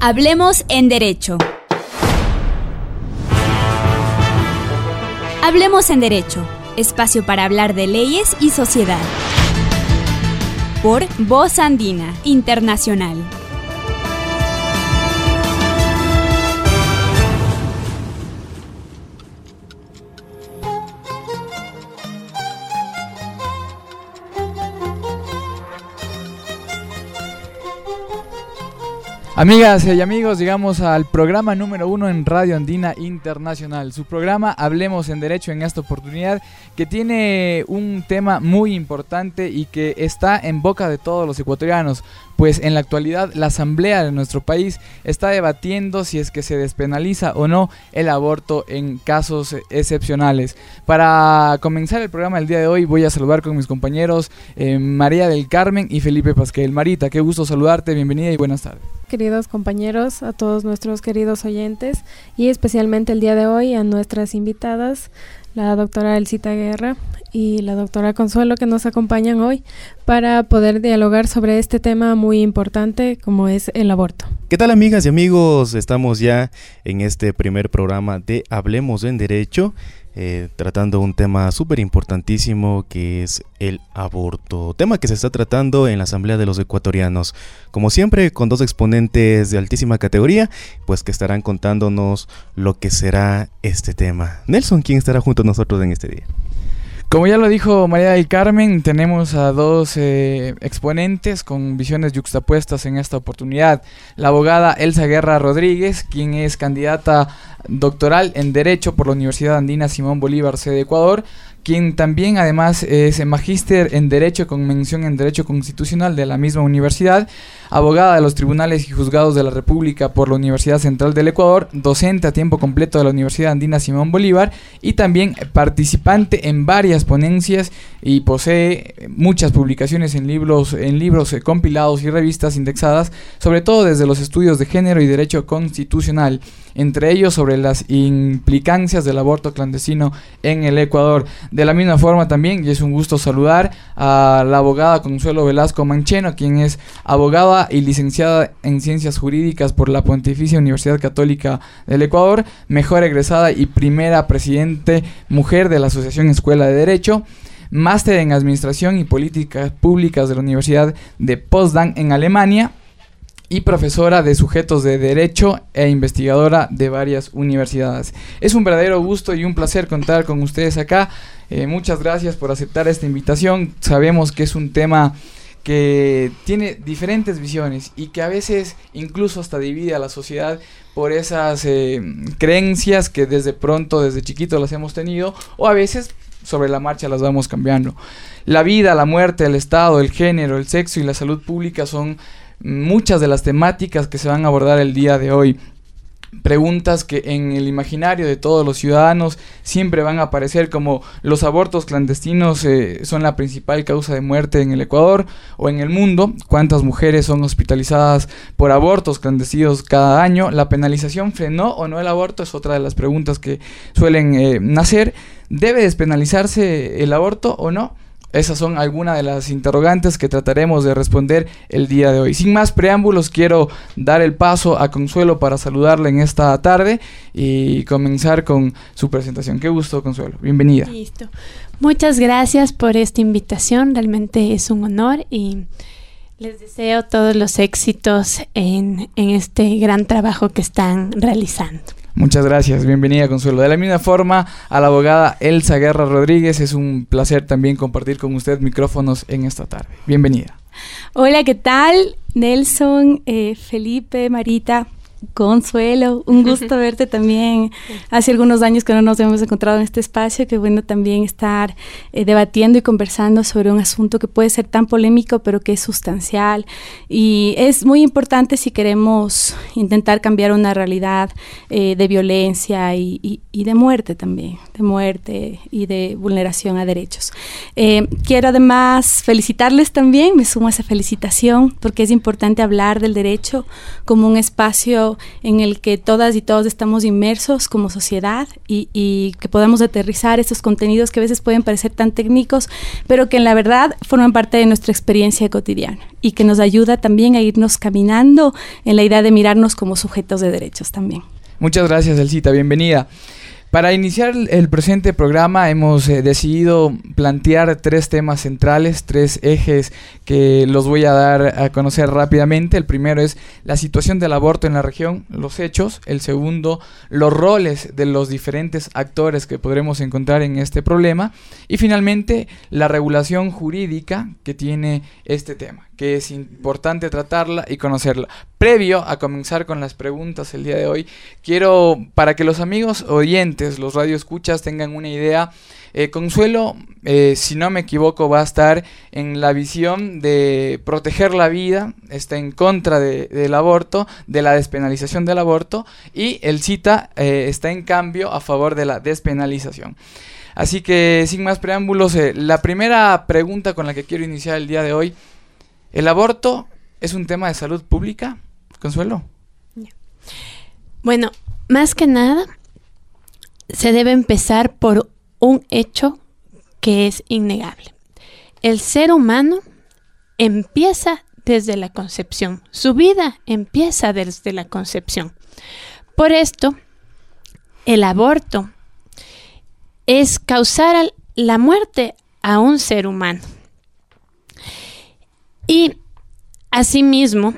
Hablemos en Derecho. Hablemos en Derecho, espacio para hablar de leyes y sociedad. Por Voz Andina Internacional. Amigas y amigos, llegamos al programa número uno en Radio Andina Internacional. Su programa Hablemos en Derecho en esta oportunidad que tiene un tema muy importante y que está en boca de todos los ecuatorianos pues en la actualidad la Asamblea de nuestro país está debatiendo si es que se despenaliza o no el aborto en casos excepcionales. Para comenzar el programa del día de hoy voy a saludar con mis compañeros eh, María del Carmen y Felipe Pasquel. Marita, qué gusto saludarte, bienvenida y buenas tardes. Queridos compañeros, a todos nuestros queridos oyentes y especialmente el día de hoy a nuestras invitadas, la doctora Elcita Guerra y la doctora Consuelo que nos acompañan hoy para poder dialogar sobre este tema muy importante como es el aborto. ¿Qué tal amigas y amigos? Estamos ya en este primer programa de Hablemos en Derecho eh, tratando un tema súper importantísimo que es el aborto, tema que se está tratando en la Asamblea de los Ecuatorianos, como siempre con dos exponentes de altísima categoría, pues que estarán contándonos lo que será este tema. Nelson, ¿quién estará junto a nosotros en este día? Como ya lo dijo María del Carmen, tenemos a dos eh, exponentes con visiones yuxtapuestas en esta oportunidad. La abogada Elsa Guerra Rodríguez, quien es candidata doctoral en Derecho por la Universidad Andina Simón Bolívar, sede Ecuador, quien también además es magíster en Derecho con mención en Derecho Constitucional de la misma universidad, abogada de los tribunales y juzgados de la República por la Universidad Central del Ecuador, docente a tiempo completo de la Universidad Andina Simón Bolívar y también participante en varias ponencias y posee muchas publicaciones en libros, en libros compilados y revistas indexadas, sobre todo desde los estudios de género y derecho constitucional entre ellos sobre las implicancias del aborto clandestino en el Ecuador. De la misma forma también, y es un gusto saludar a la abogada Consuelo Velasco Mancheno, quien es abogada y licenciada en Ciencias Jurídicas por la Pontificia Universidad Católica del Ecuador, mejor egresada y primera presidente mujer de la Asociación Escuela de Derecho máster en Administración y Políticas Públicas de la Universidad de Potsdam en Alemania y profesora de sujetos de derecho e investigadora de varias universidades. Es un verdadero gusto y un placer contar con ustedes acá. Eh, muchas gracias por aceptar esta invitación. Sabemos que es un tema que tiene diferentes visiones y que a veces incluso hasta divide a la sociedad por esas eh, creencias que desde pronto, desde chiquito las hemos tenido o a veces sobre la marcha las vamos cambiando. La vida, la muerte, el estado, el género, el sexo y la salud pública son muchas de las temáticas que se van a abordar el día de hoy. Preguntas que en el imaginario de todos los ciudadanos siempre van a aparecer como los abortos clandestinos eh, son la principal causa de muerte en el Ecuador o en el mundo, cuántas mujeres son hospitalizadas por abortos clandestinos cada año, la penalización frenó o no el aborto es otra de las preguntas que suelen eh, nacer, ¿debe despenalizarse el aborto o no? Esas son algunas de las interrogantes que trataremos de responder el día de hoy. Sin más preámbulos, quiero dar el paso a Consuelo para saludarle en esta tarde y comenzar con su presentación. Qué gusto, Consuelo. Bienvenida. Listo. Muchas gracias por esta invitación. Realmente es un honor y les deseo todos los éxitos en, en este gran trabajo que están realizando. Muchas gracias, bienvenida Consuelo. De la misma forma, a la abogada Elsa Guerra Rodríguez, es un placer también compartir con usted micrófonos en esta tarde. Bienvenida. Hola, ¿qué tal? Nelson, eh, Felipe, Marita, Consuelo, un gusto verte también. Hace algunos años que no nos hemos encontrado en este espacio, qué bueno también estar eh, debatiendo y conversando sobre un asunto que puede ser tan polémico, pero que es sustancial. Y es muy importante si queremos intentar cambiar una realidad eh, de violencia y, de muerte también, de muerte y de vulneración a derechos. Eh, quiero además felicitarles también, me sumo a esa felicitación, porque es importante hablar del derecho como un espacio en el que todas y todos estamos inmersos como sociedad y, y, que podamos aterrizar estos contenidos que a veces pueden parecer tan técnicos, pero que en la verdad forman parte de nuestra experiencia cotidiana y que nos ayuda también a irnos caminando en la idea de mirarnos como sujetos de derechos también. Muchas gracias, Elcita. Bienvenida. Para iniciar el presente programa hemos eh, decidido plantear tres temas centrales, tres ejes que los voy a dar a conocer rápidamente. El primero es la situación del aborto en la región, los hechos. El segundo, los roles de los diferentes actores que podremos encontrar en este problema. Y finalmente, la regulación jurídica que tiene este tema que es importante tratarla y conocerla. Previo a comenzar con las preguntas el día de hoy, quiero, para que los amigos oyentes, los radioescuchas, tengan una idea, eh, Consuelo, eh, si no me equivoco, va a estar en la visión de proteger la vida, está en contra del aborto, de la despenalización del aborto, y el CITA eh, está en cambio a favor de la despenalización. Así que sin más preámbulos, la primera pregunta con la que quiero iniciar el día de hoy ¿El aborto es un tema de salud pública? Consuelo. Bueno, más que nada, se debe empezar por un hecho que es innegable. El ser humano empieza desde la concepción. Su vida empieza desde la concepción. Por esto, el aborto es causar la muerte a un ser humano. Y asimismo,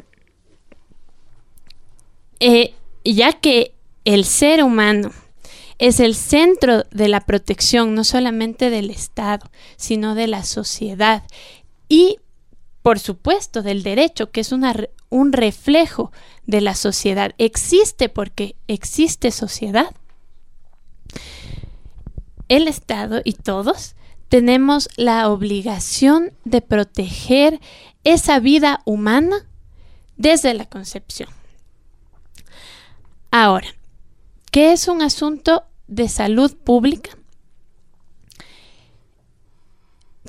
eh, ya que el ser humano es el centro de la protección no solamente del Estado, sino de la sociedad y, por supuesto, del derecho, que es un reflejo de la sociedad. Existe porque existe sociedad. El Estado y todos tenemos la obligación de proteger esa vida humana desde la concepción. Ahora, ¿qué es un asunto de salud pública?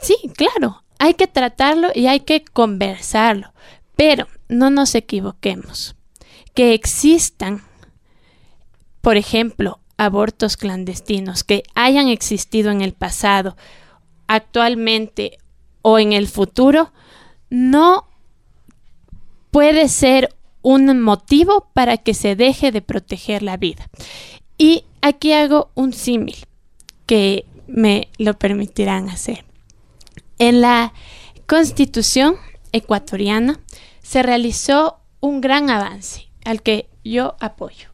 Sí, claro, hay que tratarlo y hay que conversarlo, pero no nos equivoquemos. Que existan, por ejemplo, abortos clandestinos que hayan existido en el pasado, actualmente o en el futuro, no puede ser un motivo para que se deje de proteger la vida. Y aquí hago un símil que me lo permitirán hacer. En la constitución ecuatoriana se realizó un gran avance al que yo apoyo,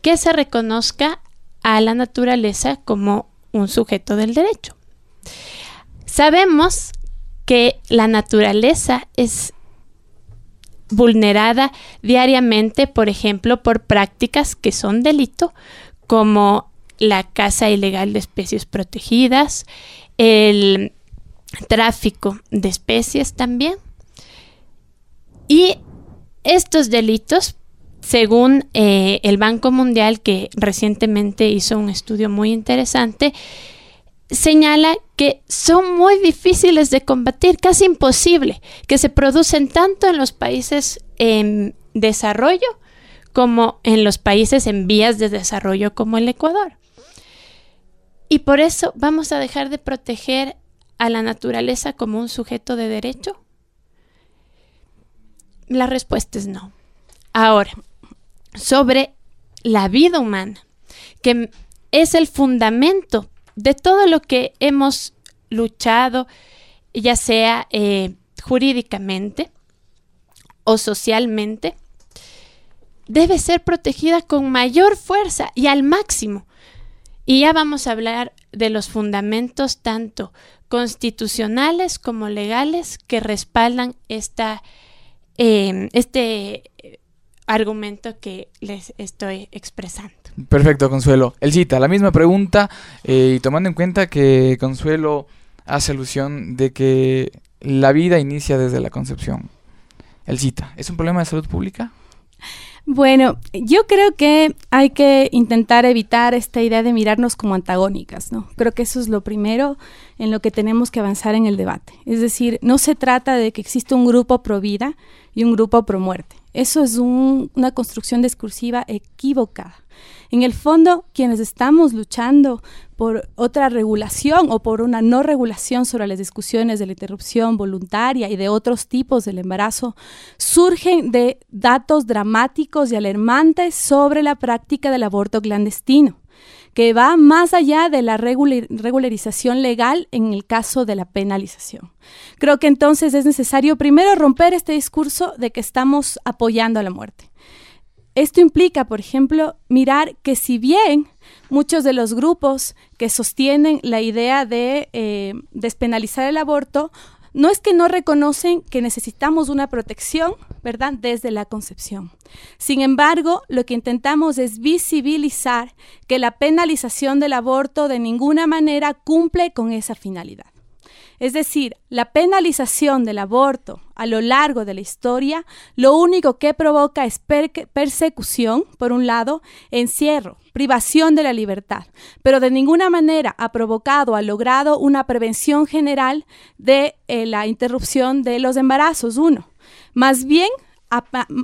que se reconozca a la naturaleza como un sujeto del derecho. Sabemos que la naturaleza es vulnerada diariamente, por ejemplo, por prácticas que son delito, como la caza ilegal de especies protegidas, el tráfico de especies también. Y estos delitos, según eh, el Banco Mundial, que recientemente hizo un estudio muy interesante, señala que son muy difíciles de combatir, casi imposible, que se producen tanto en los países en desarrollo como en los países en vías de desarrollo como el Ecuador. Y por eso vamos a dejar de proteger a la naturaleza como un sujeto de derecho. La respuesta es no. Ahora, sobre la vida humana, que es el fundamento de todo lo que hemos luchado, ya sea eh, jurídicamente o socialmente, debe ser protegida con mayor fuerza y al máximo. Y ya vamos a hablar de los fundamentos tanto constitucionales como legales que respaldan em, este argumento que les estoy expresando. Perfecto, Consuelo. El cita, la misma pregunta eh, y tomando en cuenta que Consuelo hace alusión de que la vida inicia desde la concepción. El cita, ¿es un problema de salud pública? Bueno, yo creo que hay que intentar evitar esta idea de mirarnos como antagónicas, ¿no? Creo que eso es lo primero en lo que tenemos que avanzar en el debate. Es decir, no se trata de que exista un grupo pro vida y un grupo pro muerte. Eso es una construcción discursiva equivocada. En el fondo, quienes estamos luchando por otra regulación o por una no regulación sobre las discusiones de la interrupción voluntaria y de otros tipos del embarazo, surgen de datos dramáticos y alarmantes sobre la práctica del aborto clandestino que va más allá de la regularización legal en el caso de la penalización. Creo que entonces es necesario primero romper este discurso de que estamos apoyando a la muerte. Esto implica, por ejemplo, mirar que si bien muchos de los grupos que sostienen la idea de eh, despenalizar el aborto no es que no reconocen que necesitamos una protección, ¿verdad?, desde la concepción. Sin embargo, lo que intentamos es visibilizar que la penalización del aborto de ninguna manera cumple con esa finalidad. Es decir, la penalización del aborto a lo largo de la historia lo único que provoca es persecución, por un lado, encierro, privación de la libertad, pero de ninguna manera ha provocado, ha logrado una prevención general de eh, la interrupción de los embarazos, uno. Más bien,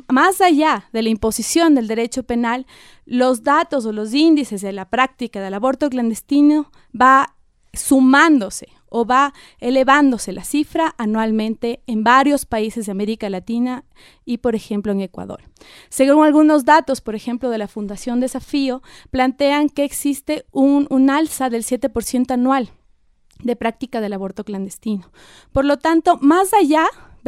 más allá de la imposición del derecho penal, los datos o los índices de la práctica del aborto clandestino va sumándose o va elevándose la cifra anualmente en varios países de América Latina y, por ejemplo, en Ecuador. Según algunos datos, por ejemplo, de la Fundación Desafío, plantean que existe un, un alza del 7% anual de práctica del aborto clandestino. Por lo tanto, más allá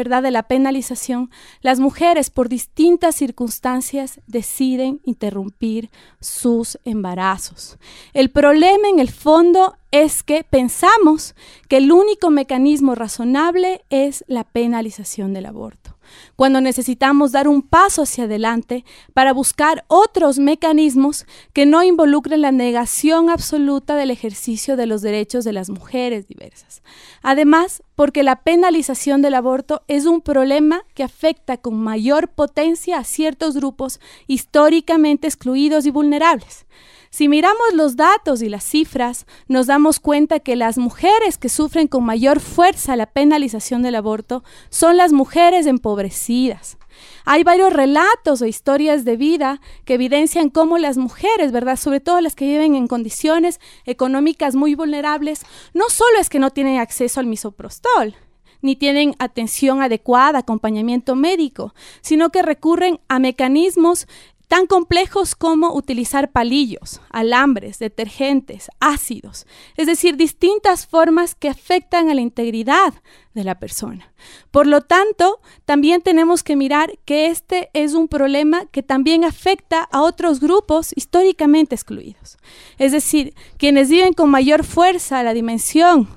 de la penalización, las mujeres por distintas circunstancias deciden interrumpir sus embarazos. El problema en el fondo es que pensamos que el único mecanismo razonable es la penalización del aborto cuando necesitamos dar un paso hacia adelante para buscar otros mecanismos que no involucren la negación absoluta del ejercicio de los derechos de las mujeres diversas. Además, porque la penalización del aborto es un problema que afecta con mayor potencia a ciertos grupos históricamente excluidos y vulnerables. Si miramos los datos y las cifras, nos damos cuenta que las mujeres que sufren con mayor fuerza la penalización del aborto son las mujeres empobrecidas. Hay varios relatos o historias de vida que evidencian cómo las mujeres, ¿verdad? Sobre todo las que viven en condiciones económicas muy vulnerables, no solo es que no tienen acceso al misoprostol, ni tienen atención adecuada, acompañamiento médico, sino que recurren a mecanismos tan complejos como utilizar palillos, alambres, detergentes, ácidos, es decir, distintas formas que afectan a la integridad de la persona. Por lo tanto, también tenemos que mirar que este es un problema que también afecta a otros grupos históricamente excluidos. Es decir, quienes viven con mayor fuerza la dimensión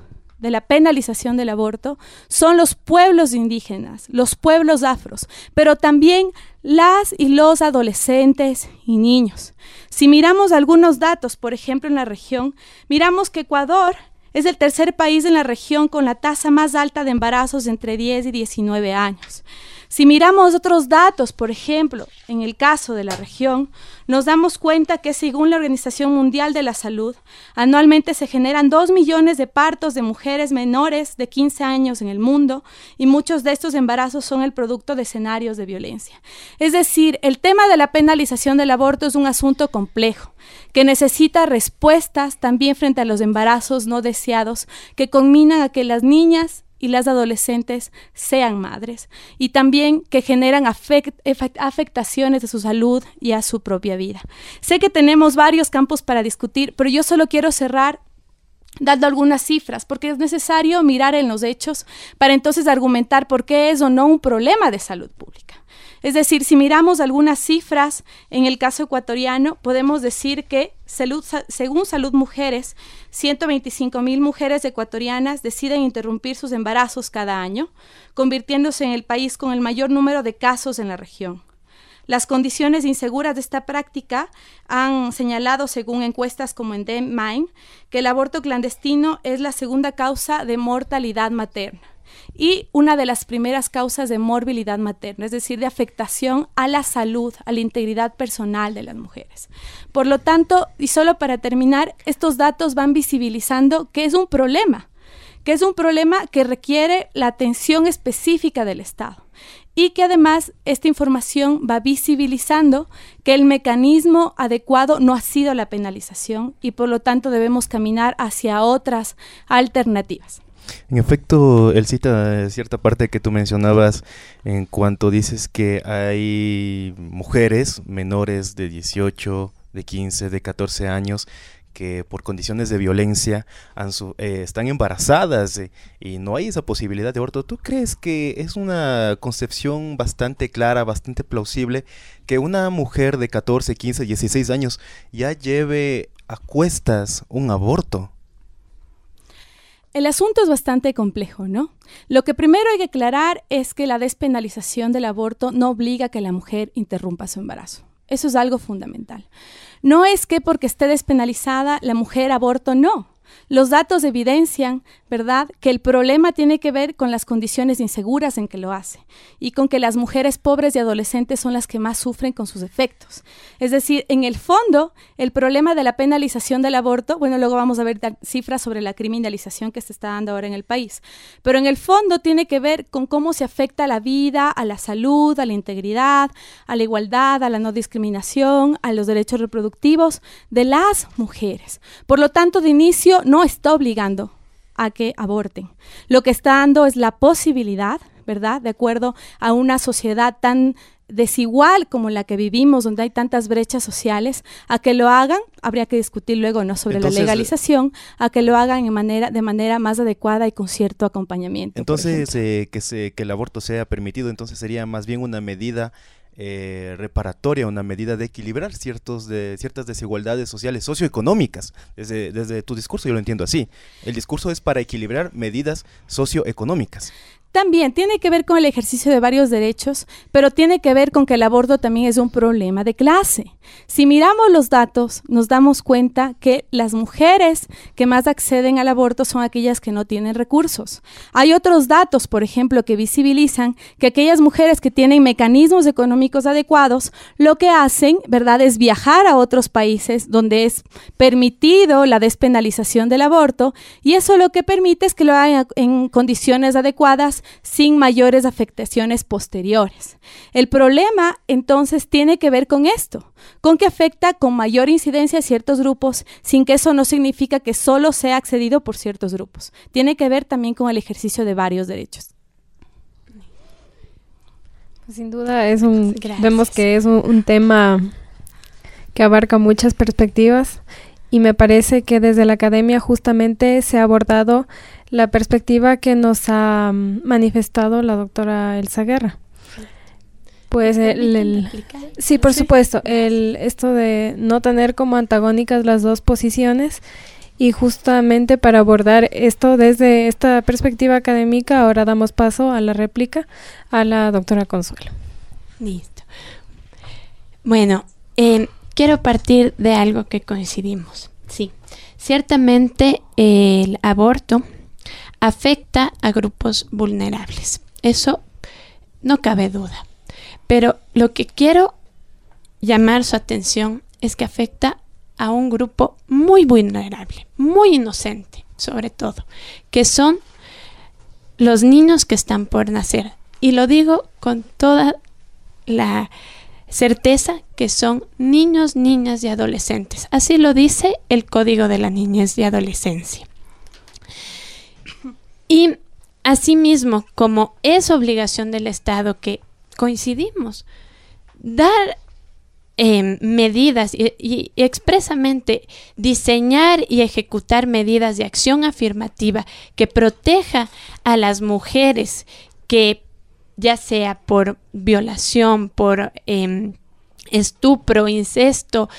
de la penalización del aborto son los pueblos indígenas, los pueblos afros, pero también las y los adolescentes y niños. Si miramos algunos datos, por ejemplo, en la región, miramos que Ecuador es el tercer país en la región con la tasa más alta de embarazos entre 10 y 19 años. Si miramos otros datos, por ejemplo, en el caso de la región, nos damos cuenta que según la Organización Mundial de la Salud, anualmente se generan 2 millones de partos de mujeres menores de 15 años en el mundo y muchos de estos embarazos son el producto de escenarios de violencia. Es decir, el tema de la penalización del aborto es un asunto complejo que necesita respuestas también frente a los embarazos no deseados que combinan a que las niñas y las adolescentes sean madres y también que generan afectaciones de su salud y a su propia vida. Sé que tenemos varios campos para discutir, pero yo solo quiero cerrar dando algunas cifras, porque es necesario mirar en los hechos para entonces argumentar por qué es o no un problema de salud pública. Es decir, si miramos algunas cifras en el caso ecuatoriano, podemos decir que según Salud Mujeres, 125 mil mujeres ecuatorianas deciden interrumpir sus embarazos cada año, convirtiéndose en el país con el mayor número de casos en la región. Las condiciones inseguras de esta práctica han señalado, según encuestas como en DEMINE, que el aborto clandestino es la segunda causa de mortalidad materna y una de las primeras causas de morbilidad materna, es decir, de afectación a la salud, a la integridad personal de las mujeres. Por lo tanto, y solo para terminar, estos datos van visibilizando que es un problema, que es un problema que requiere la atención específica del Estado. y que además esta información va visibilizando que el mecanismo adecuado no ha sido la penalización y por lo tanto debemos caminar hacia otras alternativas. En efecto, él cita cierta parte que tú mencionabas en cuanto dices que hay mujeres menores de 18, de 15, de 14 años que por condiciones de violencia eh, están embarazadas eh, y no hay esa posibilidad de aborto. ¿Tú crees que es una concepción bastante clara, bastante plausible que una mujer de 14, 15, 16 años ya lleve a cuestas un aborto? El asunto es bastante complejo, ¿no? Lo que primero hay que aclarar es que la despenalización del aborto no obliga a que la mujer interrumpa su embarazo. Eso es algo fundamental. No es que porque esté despenalizada la mujer aborto, no. Los datos evidencian, ¿verdad?, que el problema tiene que ver con las condiciones inseguras en que lo hace y con que las mujeres pobres y adolescentes son las que más sufren con sus efectos. Es decir, en el fondo, el problema de la penalización del aborto, bueno, luego vamos a ver cifras sobre la criminalización que se está dando ahora en el país, pero en el fondo tiene que ver con cómo se afecta a la vida, a la salud, a la integridad, a la igualdad, a la no discriminación, a los derechos reproductivos de las mujeres. Por lo tanto, de inicio, no está obligando a que aborten. Lo que está dando es la posibilidad, ¿verdad? De acuerdo a una sociedad tan desigual como la que vivimos, donde hay tantas brechas sociales, a que lo hagan, habría que discutir luego no sobre la legalización, a que lo hagan en manera, de manera más adecuada y con cierto acompañamiento. Entonces, eh, que, se, que el aborto sea permitido, entonces sería más bien una medida eh, reparatoria, una medida de equilibrar ciertos de, ciertas desigualdades sociales, socioeconómicas. Desde, desde tu discurso yo lo entiendo así. El discurso es para equilibrar medidas socioeconómicas. También tiene que ver con el ejercicio de varios derechos, pero tiene que ver con que el aborto también es un problema de clase. Si miramos los datos, nos damos cuenta que las mujeres que más acceden al aborto son aquellas que no tienen recursos. Hay otros datos, por ejemplo, que visibilizan que aquellas mujeres que tienen mecanismos económicos adecuados, lo que hacen, ¿verdad?, es viajar a otros países donde es permitido la despenalización del aborto y eso lo que permite es que lo hagan en condiciones adecuadas sin mayores afectaciones posteriores. El problema entonces tiene que ver con esto, con que afecta con mayor incidencia a ciertos grupos, sin que eso no significa que solo sea accedido por ciertos grupos. Tiene que ver también con el ejercicio de varios derechos. Sin duda es un vemos que es un tema que abarca muchas perspectivas y me parece que desde la academia justamente se ha abordado la perspectiva que nos ha mm, manifestado la doctora Elsa Guerra. Pues el, sí, por supuesto, el esto de no tener como antagónicas las dos posiciones y justamente para abordar esto desde esta perspectiva académica, ahora damos paso a la réplica a la doctora Consuelo. Listo. Bueno, eh, quiero partir de algo que coincidimos. Sí, ciertamente el aborto afecta a grupos vulnerables. Eso no cabe duda. Pero lo que quiero llamar su atención es que afecta a un grupo muy vulnerable, muy inocente, sobre todo, que son los niños que están por nacer. Y lo digo con toda la certeza que son niños, niñas y adolescentes. Así lo dice el Código de la Niñez y Adolescencia. Y asimismo, como es obligación del Estado que coincidimos, dar em, medidas y, expresamente diseñar y ejecutar medidas de acción afirmativa que proteja a las mujeres que ya sea por violación, por em, estupro, incesto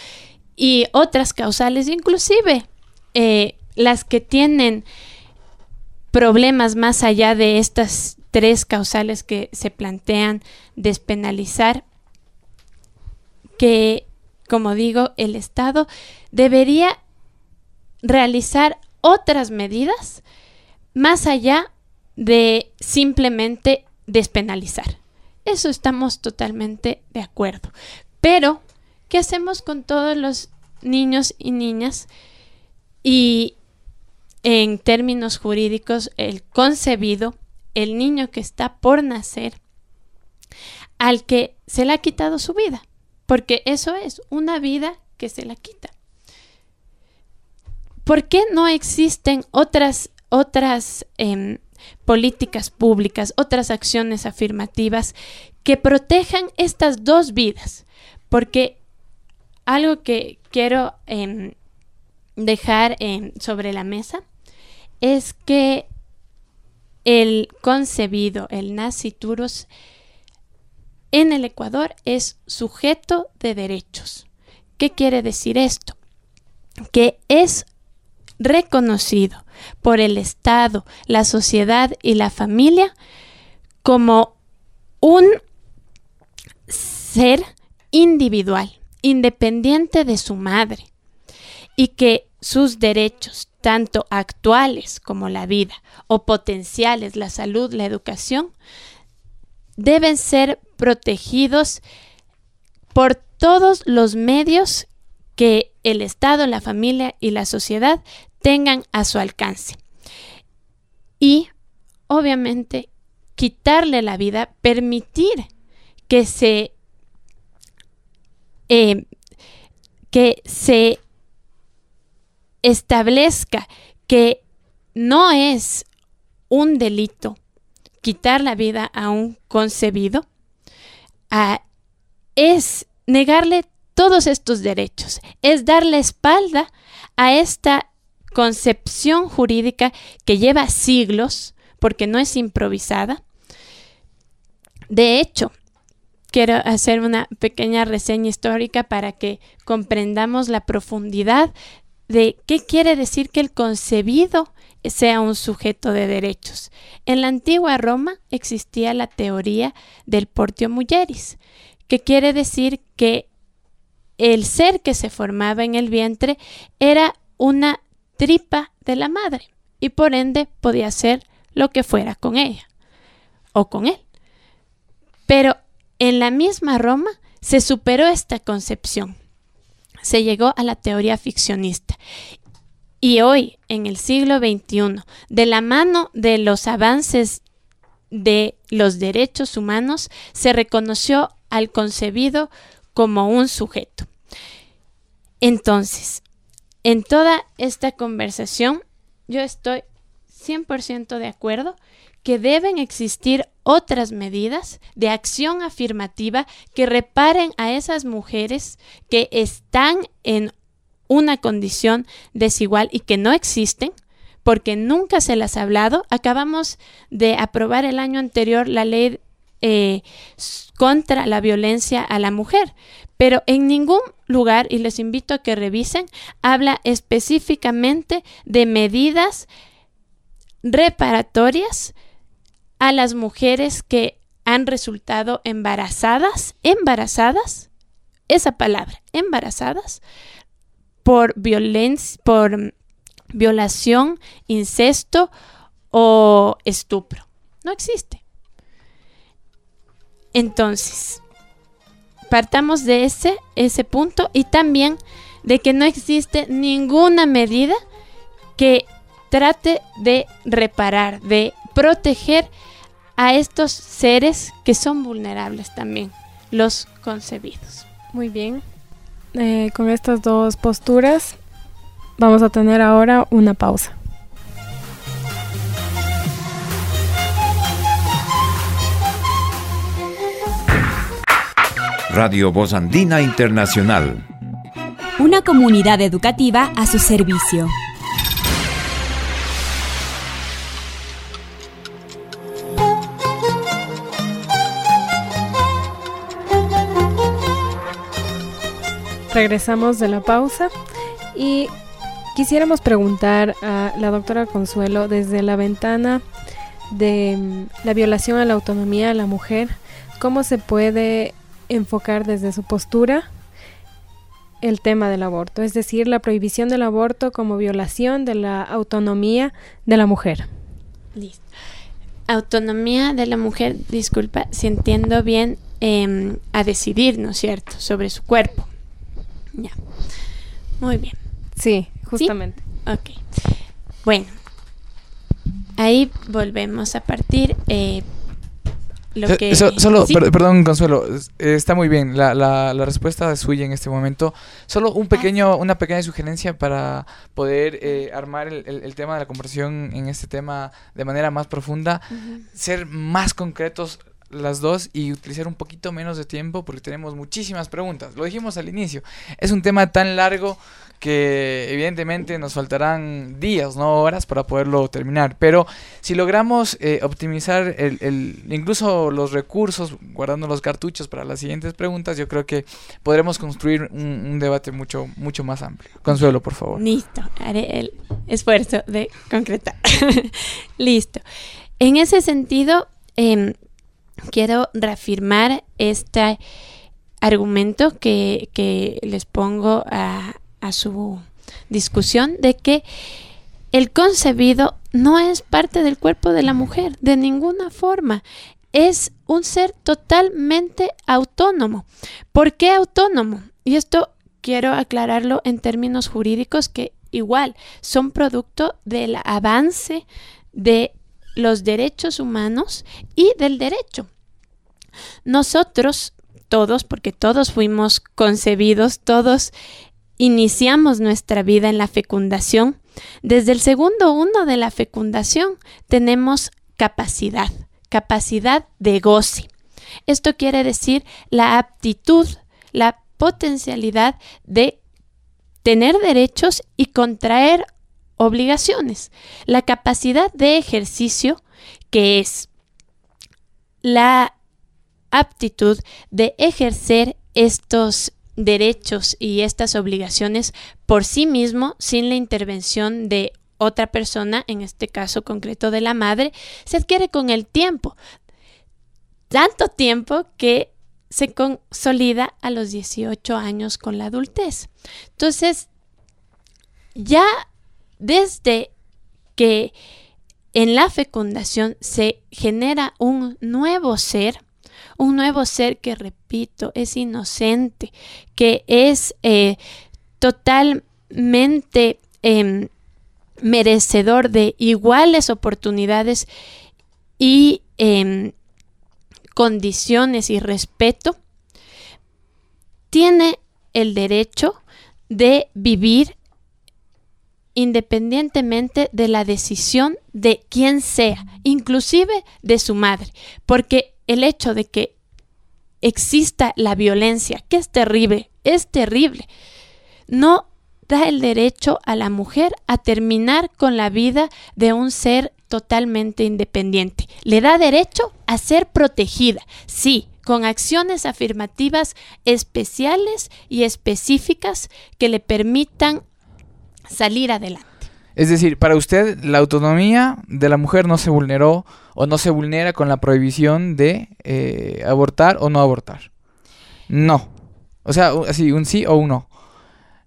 y otras causales, inclusive eh, las que tienen problemas más allá de estas tres causales que se plantean despenalizar, que, como digo, el Estado debería realizar otras medidas más allá de simplemente despenalizar. Eso estamos totalmente de acuerdo. Pero, ¿qué hacemos con todos los niños y niñas y en términos jurídicos, el concebido, el niño que está por nacer, al que se le ha quitado su vida, porque eso es una vida que se la quita. ¿Por qué no existen otras, otras em, políticas públicas, otras acciones afirmativas que protejan estas dos vidas? Porque algo que quiero em, dejar sobre la mesa es que el concebido, el nasciturus, en el Ecuador es sujeto de derechos. ¿Qué quiere decir esto? Que es reconocido por el Estado, la sociedad y la familia como un ser individual, independiente de su madre, y que sus derechos, tanto actuales como la vida, o potenciales, la salud, la educación, deben ser protegidos por todos los medios que el Estado, la familia y la sociedad tengan a su alcance. Y, obviamente, quitarle la vida, permitir que se, eh, que se establezca que no es un delito quitar la vida a un concebido, es negarle todos estos derechos, es darle espalda a esta concepción jurídica que lleva siglos, porque no es improvisada. De hecho, quiero hacer una pequeña reseña histórica para que comprendamos la profundidad de qué quiere decir que el concebido sea un sujeto de derechos. En la antigua Roma existía la teoría del portio mulieris, que quiere decir que el ser que se formaba en el vientre era una tripa de la madre y por ende podía ser lo que fuera con ella o con él. Pero en la misma Roma se superó esta concepción se llegó a la teoría ficcionista. Y hoy, en el siglo XXI, de la mano de los avances de los derechos humanos, se reconoció al concebido como un sujeto. Entonces, en toda esta conversación, yo estoy 100% de acuerdo que deben existir otras medidas de acción afirmativa que reparen a esas mujeres que están en una condición desigual y que no existen porque nunca se las ha hablado. Acabamos de aprobar el año anterior la ley eh, contra la violencia a la mujer, pero en ningún lugar, y les invito a que revisen, habla específicamente de medidas reparatorias a las mujeres que han resultado embarazadas, embarazadas, esa palabra, embarazadas, por violencia, por violación, incesto o estupro. No existe. Entonces, partamos de ese, ese punto y también de que no existe ninguna medida que trate de reparar, de proteger a estos seres que son vulnerables también, los concebidos. Muy bien. Eh, con estas dos posturas vamos a tener ahora una pausa. Radio Voz Andina Internacional. Una comunidad educativa a su servicio. Regresamos de la pausa y quisiéramos preguntar a la doctora Consuelo desde la ventana de mm, la violación a la autonomía de la mujer, cómo se puede enfocar desde su postura el tema del aborto, es decir, la prohibición del aborto como violación de la autonomía de la mujer. Listo. Autonomía de la mujer, disculpa si entiendo bien, em, a decidir, ¿no es cierto?, sobre su cuerpo. Ya. Muy bien. Sí, justamente. Ok. Bueno, ahí volvemos a partir. Eh, lo So- que... so- solo, sí. per- perdón, Consuelo, es- está muy bien. La, la, la respuesta es suya en este momento. Solo un pequeño, una pequeña sugerencia para poder eh, armar el, el- el tema de la conversación en este tema de manera más profunda. Ser más concretos las dos y utilizar un poquito menos de tiempo porque tenemos muchísimas preguntas. Lo dijimos al inicio. Es un tema tan largo que evidentemente nos faltarán días, no horas para poderlo terminar. Pero si logramos eh, optimizar el, el- incluso los recursos, guardando los cartuchos para las siguientes preguntas, yo creo que podremos construir un, debate mucho, mucho más amplio. Consuelo, por favor. Listo, haré el esfuerzo de concretar. Listo. En ese sentido, em, quiero reafirmar este argumento que, que les pongo a, a su discusión de que el concebido no es parte del cuerpo de la mujer, de ninguna forma. Es un ser totalmente autónomo. ¿Por qué autónomo? Y esto quiero aclararlo en términos jurídicos que igual son producto del avance de los derechos humanos y del derecho. Nosotros, todos, porque todos fuimos concebidos, todos iniciamos nuestra vida en la fecundación, desde el segundo uno de la fecundación tenemos capacidad, capacidad de goce. Esto quiere decir la aptitud, la potencialidad de tener derechos y contraer obligaciones. La capacidad de ejercicio, que es la aptitud de ejercer estos derechos y estas obligaciones por sí mismo sin la intervención de otra persona, en este caso concreto de la madre, se adquiere con el tiempo. Tanto tiempo que se consolida a los 18 años con la adultez. Entonces, ya desde que en la fecundación se genera un nuevo ser, un nuevo ser que, repito, es inocente, que es eh, totalmente eh, merecedor de iguales oportunidades y eh, condiciones y respeto, tiene el derecho de vivir independientemente de la decisión de quien sea, inclusive de su madre, porque el hecho de que exista la violencia, que es terrible, es terrible, no da el derecho a la mujer a terminar con la vida de un ser totalmente independiente. Le da derecho a ser protegida, sí, con acciones afirmativas especiales y específicas que le permitan salir adelante. Es decir, para usted la autonomía de la mujer no se vulneró o no se vulnera con la prohibición de eh, abortar o no abortar. No. O sea, así, un sí o un no.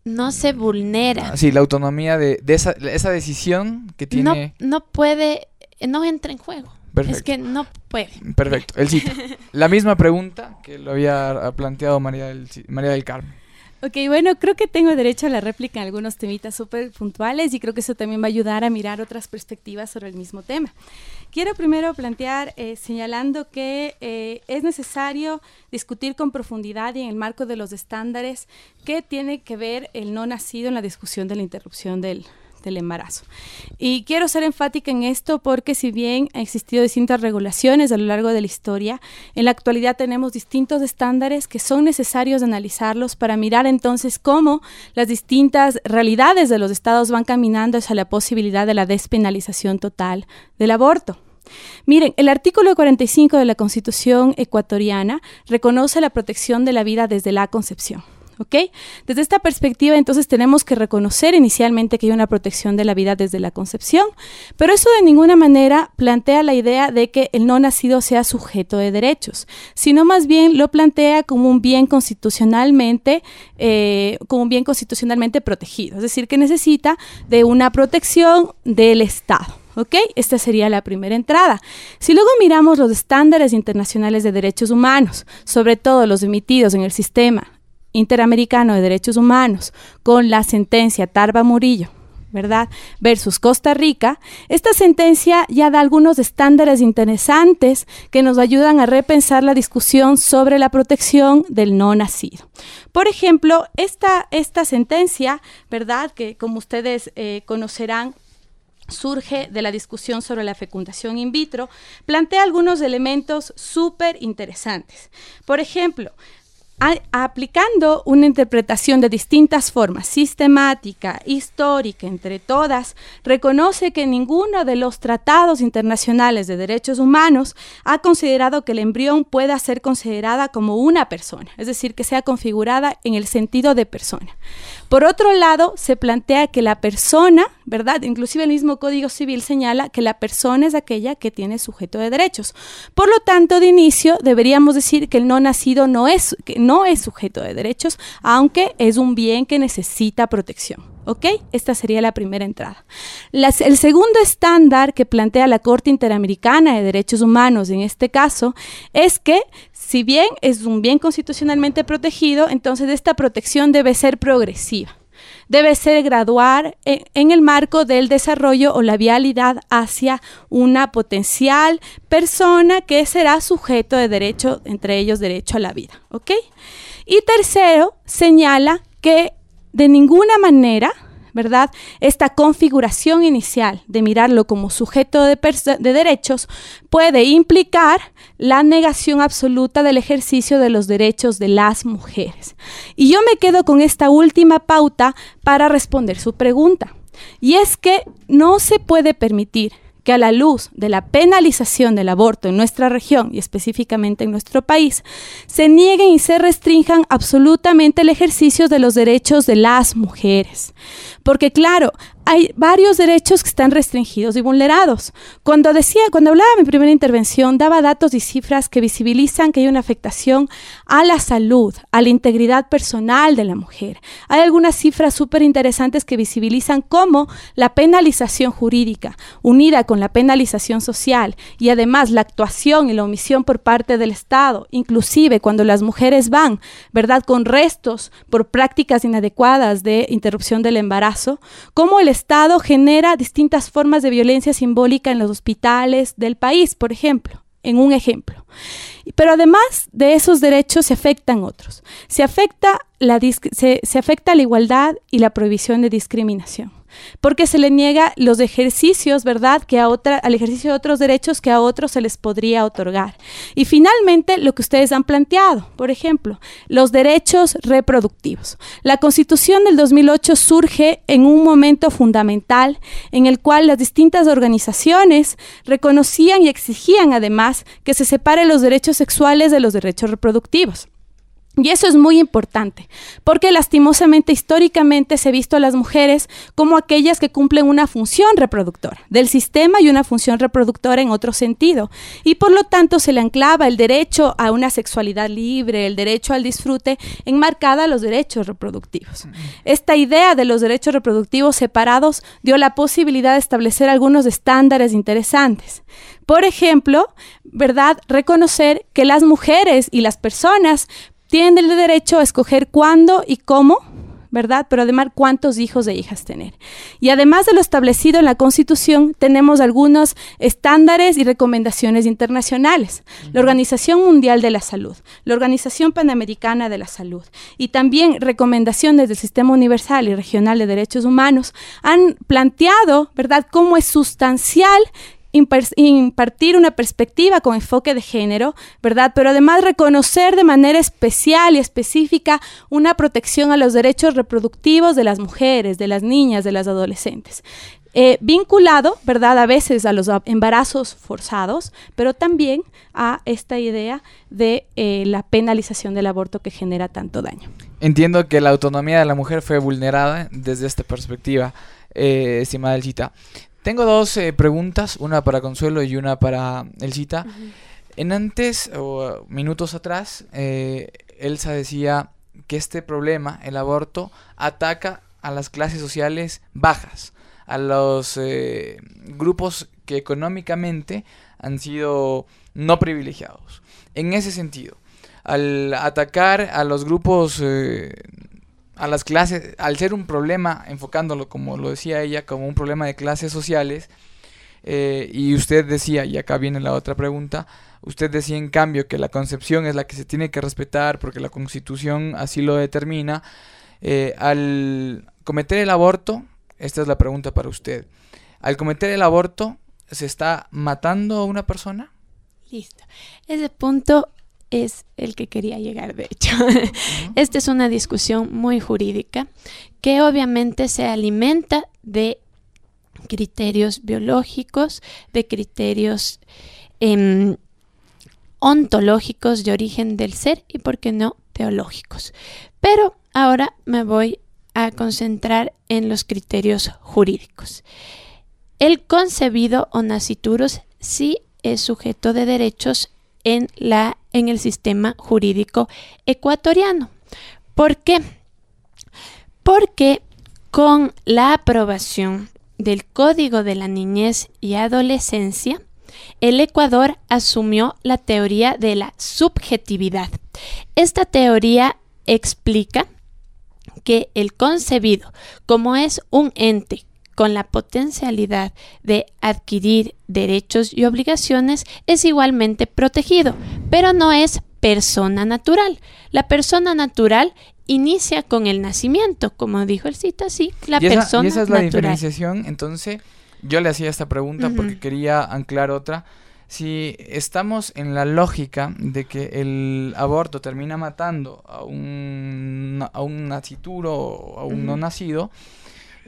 No se vulnera. Sí, la autonomía de, de esa, esa decisión que No, tiene... no puede, no entra en juego. Perfecto. Es que no puede. Perfecto, el cita. La misma pregunta que lo había ah, planteado María del, María del Carmen. Ok, bueno, creo que tengo derecho a la réplica en algunos temitas súper puntuales y creo que eso también va a ayudar a mirar otras perspectivas sobre el mismo tema. Quiero primero plantear eh, señalando que eh, es necesario discutir con profundidad y en el marco de los estándares qué tiene que ver el no nacido en la discusión de la interrupción del, del embarazo. Y quiero ser enfática en esto porque si bien ha existido distintas regulaciones a lo largo de la historia, en la actualidad tenemos distintos estándares que son necesarios analizarlos para mirar entonces cómo las distintas realidades de los estados van caminando hacia la posibilidad de la despenalización total del aborto. Miren, el artículo 45 de la Constitución ecuatoriana reconoce la protección de la vida desde la concepción. ¿Ok? Desde esta perspectiva, entonces tenemos que reconocer inicialmente que hay una protección de la vida desde la concepción, pero eso de ninguna manera plantea la idea de que el no nacido sea sujeto de derechos, sino más bien lo plantea como un bien constitucionalmente, eh, como un bien constitucionalmente protegido, es decir, que necesita de una protección del Estado. ¿Ok? Esta sería la primera entrada. Si luego miramos los estándares internacionales de derechos humanos, sobre todo los emitidos en el sistema Interamericano de Derechos Humanos, con la sentencia Tarba Murillo ¿verdad? Versus Costa Rica, esta sentencia ya da algunos estándares interesantes que nos ayudan a repensar la discusión sobre la protección del no nacido. Por ejemplo, esta, esta sentencia, ¿verdad? Que como ustedes eh, conocerán, surge de la discusión sobre la fecundación in vitro, plantea algunos elementos súper interesantes. Por ejemplo, aplicando una interpretación de distintas formas, sistemática, histórica, entre todas, reconoce que ninguno de los tratados internacionales de derechos humanos ha considerado que el embrión pueda ser considerada como una persona, es decir, que sea configurada en el sentido de persona. Por otro lado, se plantea que la persona, ¿verdad? Inclusive el mismo Código Civil señala que la persona es aquella que tiene sujeto de derechos. Por lo tanto, de inicio deberíamos decir que el no nacido no es, que no es sujeto de derechos, aunque es un bien que necesita protección. ¿Ok? Esta sería la primera entrada. el segundo estándar que plantea la Corte Interamericana de Derechos Humanos en este caso es que si bien es un bien constitucionalmente protegido, entonces esta protección debe ser progresiva. Debe ser graduar en, el marco del desarrollo o la vialidad hacia una potencial persona que será sujeto de derecho, entre ellos derecho a la vida. ¿Ok? Y tercero, señala que de ninguna manera ¿verdad? Esta configuración inicial de mirarlo como sujeto de, derechos puede implicar la negación absoluta del ejercicio de los derechos de las mujeres. Y yo me quedo con esta última pauta para responder su pregunta. Y es que no se puede permitir que a la luz de la penalización del aborto en nuestra región y específicamente en nuestro país, se nieguen y se restrinjan absolutamente el ejercicio de los derechos de las mujeres. Porque claro, hay varios derechos que están restringidos y vulnerados. Cuando decía, cuando hablaba de mi primera intervención, daba datos y cifras que visibilizan que hay una afectación a la salud, a la integridad personal de la mujer. Hay algunas cifras súper interesantes que visibilizan cómo la penalización jurídica, unida con la penalización social y además la actuación y la omisión por parte del Estado, inclusive cuando las mujeres van, ¿verdad?, con restos por prácticas inadecuadas de interrupción del embarazo, cómo el Estado genera distintas formas de violencia simbólica en los hospitales del país, por ejemplo, en un ejemplo. Pero además de esos derechos se afectan otros. Se afecta la, se, afecta la igualdad y la prohibición de discriminación porque se le niega los ejercicios, ¿verdad?, que a otra, al ejercicio de otros derechos que a otros se les podría otorgar. Y finalmente, lo que ustedes han planteado, por ejemplo, los derechos reproductivos. La Constitución del 2008 surge en un momento fundamental en el cual las distintas organizaciones reconocían y exigían además que se separen los derechos sexuales de los derechos reproductivos. Y eso es muy importante, porque lastimosamente históricamente se ha visto a las mujeres como aquellas que cumplen una función reproductora del sistema y una función reproductora en otro sentido. Y por lo tanto se le anclaba el derecho a una sexualidad libre, el derecho al disfrute, enmarcada a los derechos reproductivos. Esta idea de los derechos reproductivos separados dio la posibilidad de establecer algunos estándares interesantes. Por ejemplo, ¿verdad? Reconocer que las mujeres y las personas tienen el derecho a escoger cuándo y cómo, ¿verdad? Pero además cuántos hijos e hijas tener. Y además de lo establecido en la Constitución, tenemos algunos estándares y recomendaciones internacionales. La Organización Mundial de la Salud, la Organización Panamericana de la Salud y también recomendaciones del Sistema Universal y Regional de Derechos Humanos han planteado, ¿verdad?, cómo es sustancial impartir una perspectiva con enfoque de género, ¿verdad? Pero además reconocer de manera especial y específica una protección a los derechos reproductivos de las mujeres, de las niñas, de las adolescentes. Eh, vinculado, ¿verdad? A veces a los embarazos forzados, pero también a esta idea de eh, la penalización del aborto que genera tanto daño. Entiendo que la autonomía de la mujer fue vulnerada desde esta perspectiva, eh, estimada Elcita. Tengo dos eh, preguntas, una para Consuelo y una para Elcita. En antes, o minutos atrás, eh, Elsa decía que este problema, el aborto, ataca a las clases sociales bajas, a los eh, grupos que económicamente han sido no privilegiados. En ese sentido, al atacar a los grupos a las clases, al ser un problema, enfocándolo como lo decía ella, como un problema de clases sociales, eh, y usted decía, y acá viene la otra pregunta, usted decía en cambio que la concepción es la que se tiene que respetar porque la constitución así lo determina, eh, al cometer el aborto, esta es la pregunta para usted, al cometer el aborto, ¿se está matando a una persona? Listo. Ese punto es el que quería llegar, de hecho. Esta es una discusión muy jurídica que obviamente se alimenta de criterios biológicos, de criterios em, ontológicos de origen del ser y, por qué no, teológicos. Pero ahora me voy a concentrar en los criterios jurídicos. El concebido o nasciturus sí es sujeto de derechos en, la, en el sistema jurídico ecuatoriano. ¿Por qué? Porque con la aprobación del Código de la Niñez y Adolescencia, el Ecuador asumió la teoría de la subjetividad. Esta teoría explica que el concebido, como es un ente con la potencialidad de adquirir derechos y obligaciones es igualmente protegido, pero no es persona natural. La persona natural inicia con el nacimiento, como dijo el cita, sí, la persona y esa es la natural. diferenciación, entonces yo le hacía esta pregunta porque quería anclar otra. Si estamos en la lógica de que el aborto termina matando a un, a un nacituro o a un no nacido,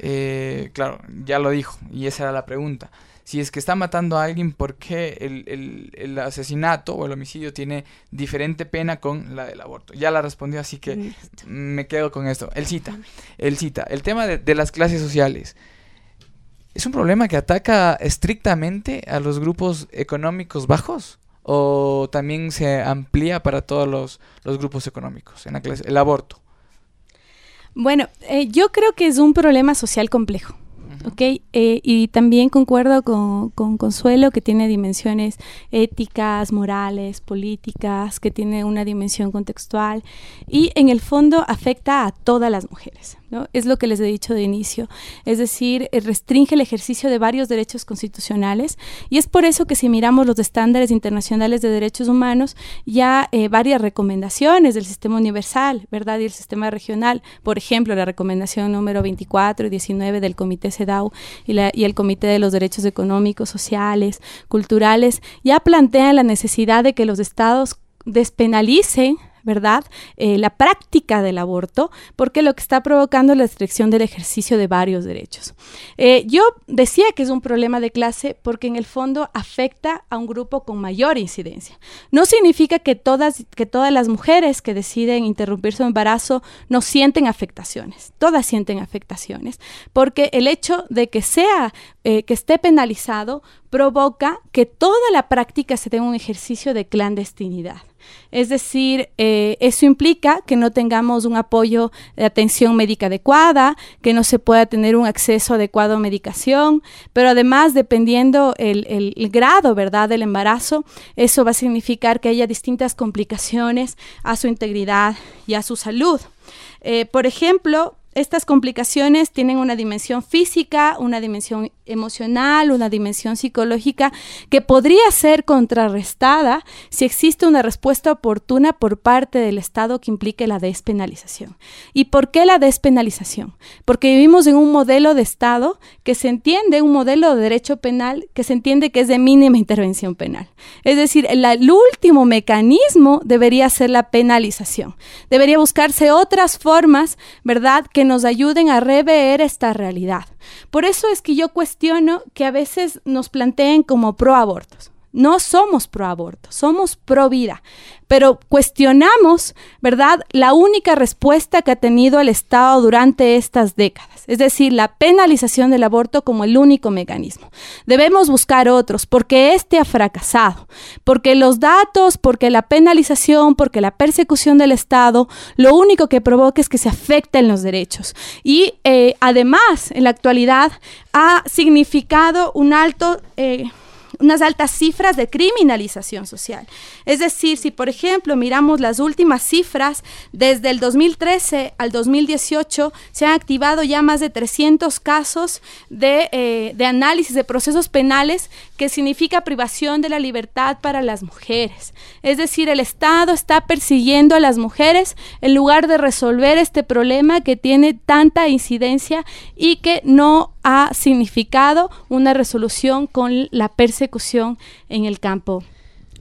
eh, claro, ya lo dijo, y esa era la pregunta. Si es que está matando a alguien, ¿por qué el, asesinato o el homicidio tiene diferente pena con la del aborto? Ya la respondió, así que me quedo con esto. El cita, el cita. El tema de, las clases sociales. ¿Es un problema que ataca estrictamente a los grupos económicos bajos? ¿O también se amplía para todos los, los grupos económicos en la clase? El aborto. Bueno, eh, yo creo que es un problema social complejo. ¿ok? Eh, y también concuerdo con, con, Consuelo que tiene dimensiones éticas, morales, políticas, que tiene una dimensión contextual y en el fondo afecta a todas las mujeres. Es lo que les he dicho de inicio. Es decir, eh, restringe el ejercicio de varios derechos constitucionales y es por eso que si miramos los estándares internacionales de derechos humanos, ya eh, varias recomendaciones del sistema universal, ¿verdad? Y el sistema regional, por ejemplo, la recomendación número 24 y 19 del Comité CEDAW y, y el Comité de los Derechos Económicos, Sociales, Culturales, ya plantean la necesidad de que los estados despenalicen ¿verdad? Eh, la práctica del aborto, porque lo que está provocando es la restricción del ejercicio de varios derechos. Eh, yo decía que es un problema de clase porque en el fondo afecta a un grupo con mayor incidencia. No significa que todas, que todas las mujeres que deciden interrumpir su embarazo no sienten afectaciones, todas sienten afectaciones, porque el hecho de que sea, eh, que esté penalizado, provoca que toda la práctica se tenga un ejercicio de clandestinidad. Es decir, eh, eso implica que no tengamos un apoyo de atención médica adecuada, que no se pueda tener un acceso adecuado a medicación, pero además, dependiendo el, grado, ¿verdad?, del embarazo, eso va a significar que haya distintas complicaciones a su integridad y a su salud. Eh, por ejemplo, estas complicaciones tienen una dimensión física, una dimensión emocional, una dimensión psicológica que podría ser contrarrestada si existe una respuesta oportuna por parte del Estado que implique la despenalización. ¿Y por qué la despenalización? Porque vivimos en un modelo de Estado que se entiende, un modelo de derecho penal que se entiende que es de mínima intervención penal. Es decir, el, último mecanismo debería ser la penalización. Debería buscarse otras formas, ¿verdad?, que nos ayuden a rever esta realidad. Por eso es que yo cuestiono que a veces nos planteen como pro abortos. No somos pro aborto, somos pro vida, pero cuestionamos, ¿verdad?, la única respuesta que ha tenido el Estado durante estas décadas, es decir, la penalización del aborto como el único mecanismo. Debemos buscar otros, porque este ha fracasado, porque los datos, porque la penalización, porque la persecución del Estado, lo único que provoca es que se afecten los derechos. Y eh, además, en la actualidad, ha significado un alto... Eh, unas altas cifras de criminalización social. Es decir, si por ejemplo miramos las últimas cifras, desde el 2013 al 2018 se han activado ya más de 300 casos de, eh, de análisis de procesos penales que significa privación de la libertad para las mujeres. Es decir, el Estado está persiguiendo a las mujeres en lugar de resolver este problema que tiene tanta incidencia y que no ha significado una resolución con la persecución en el campo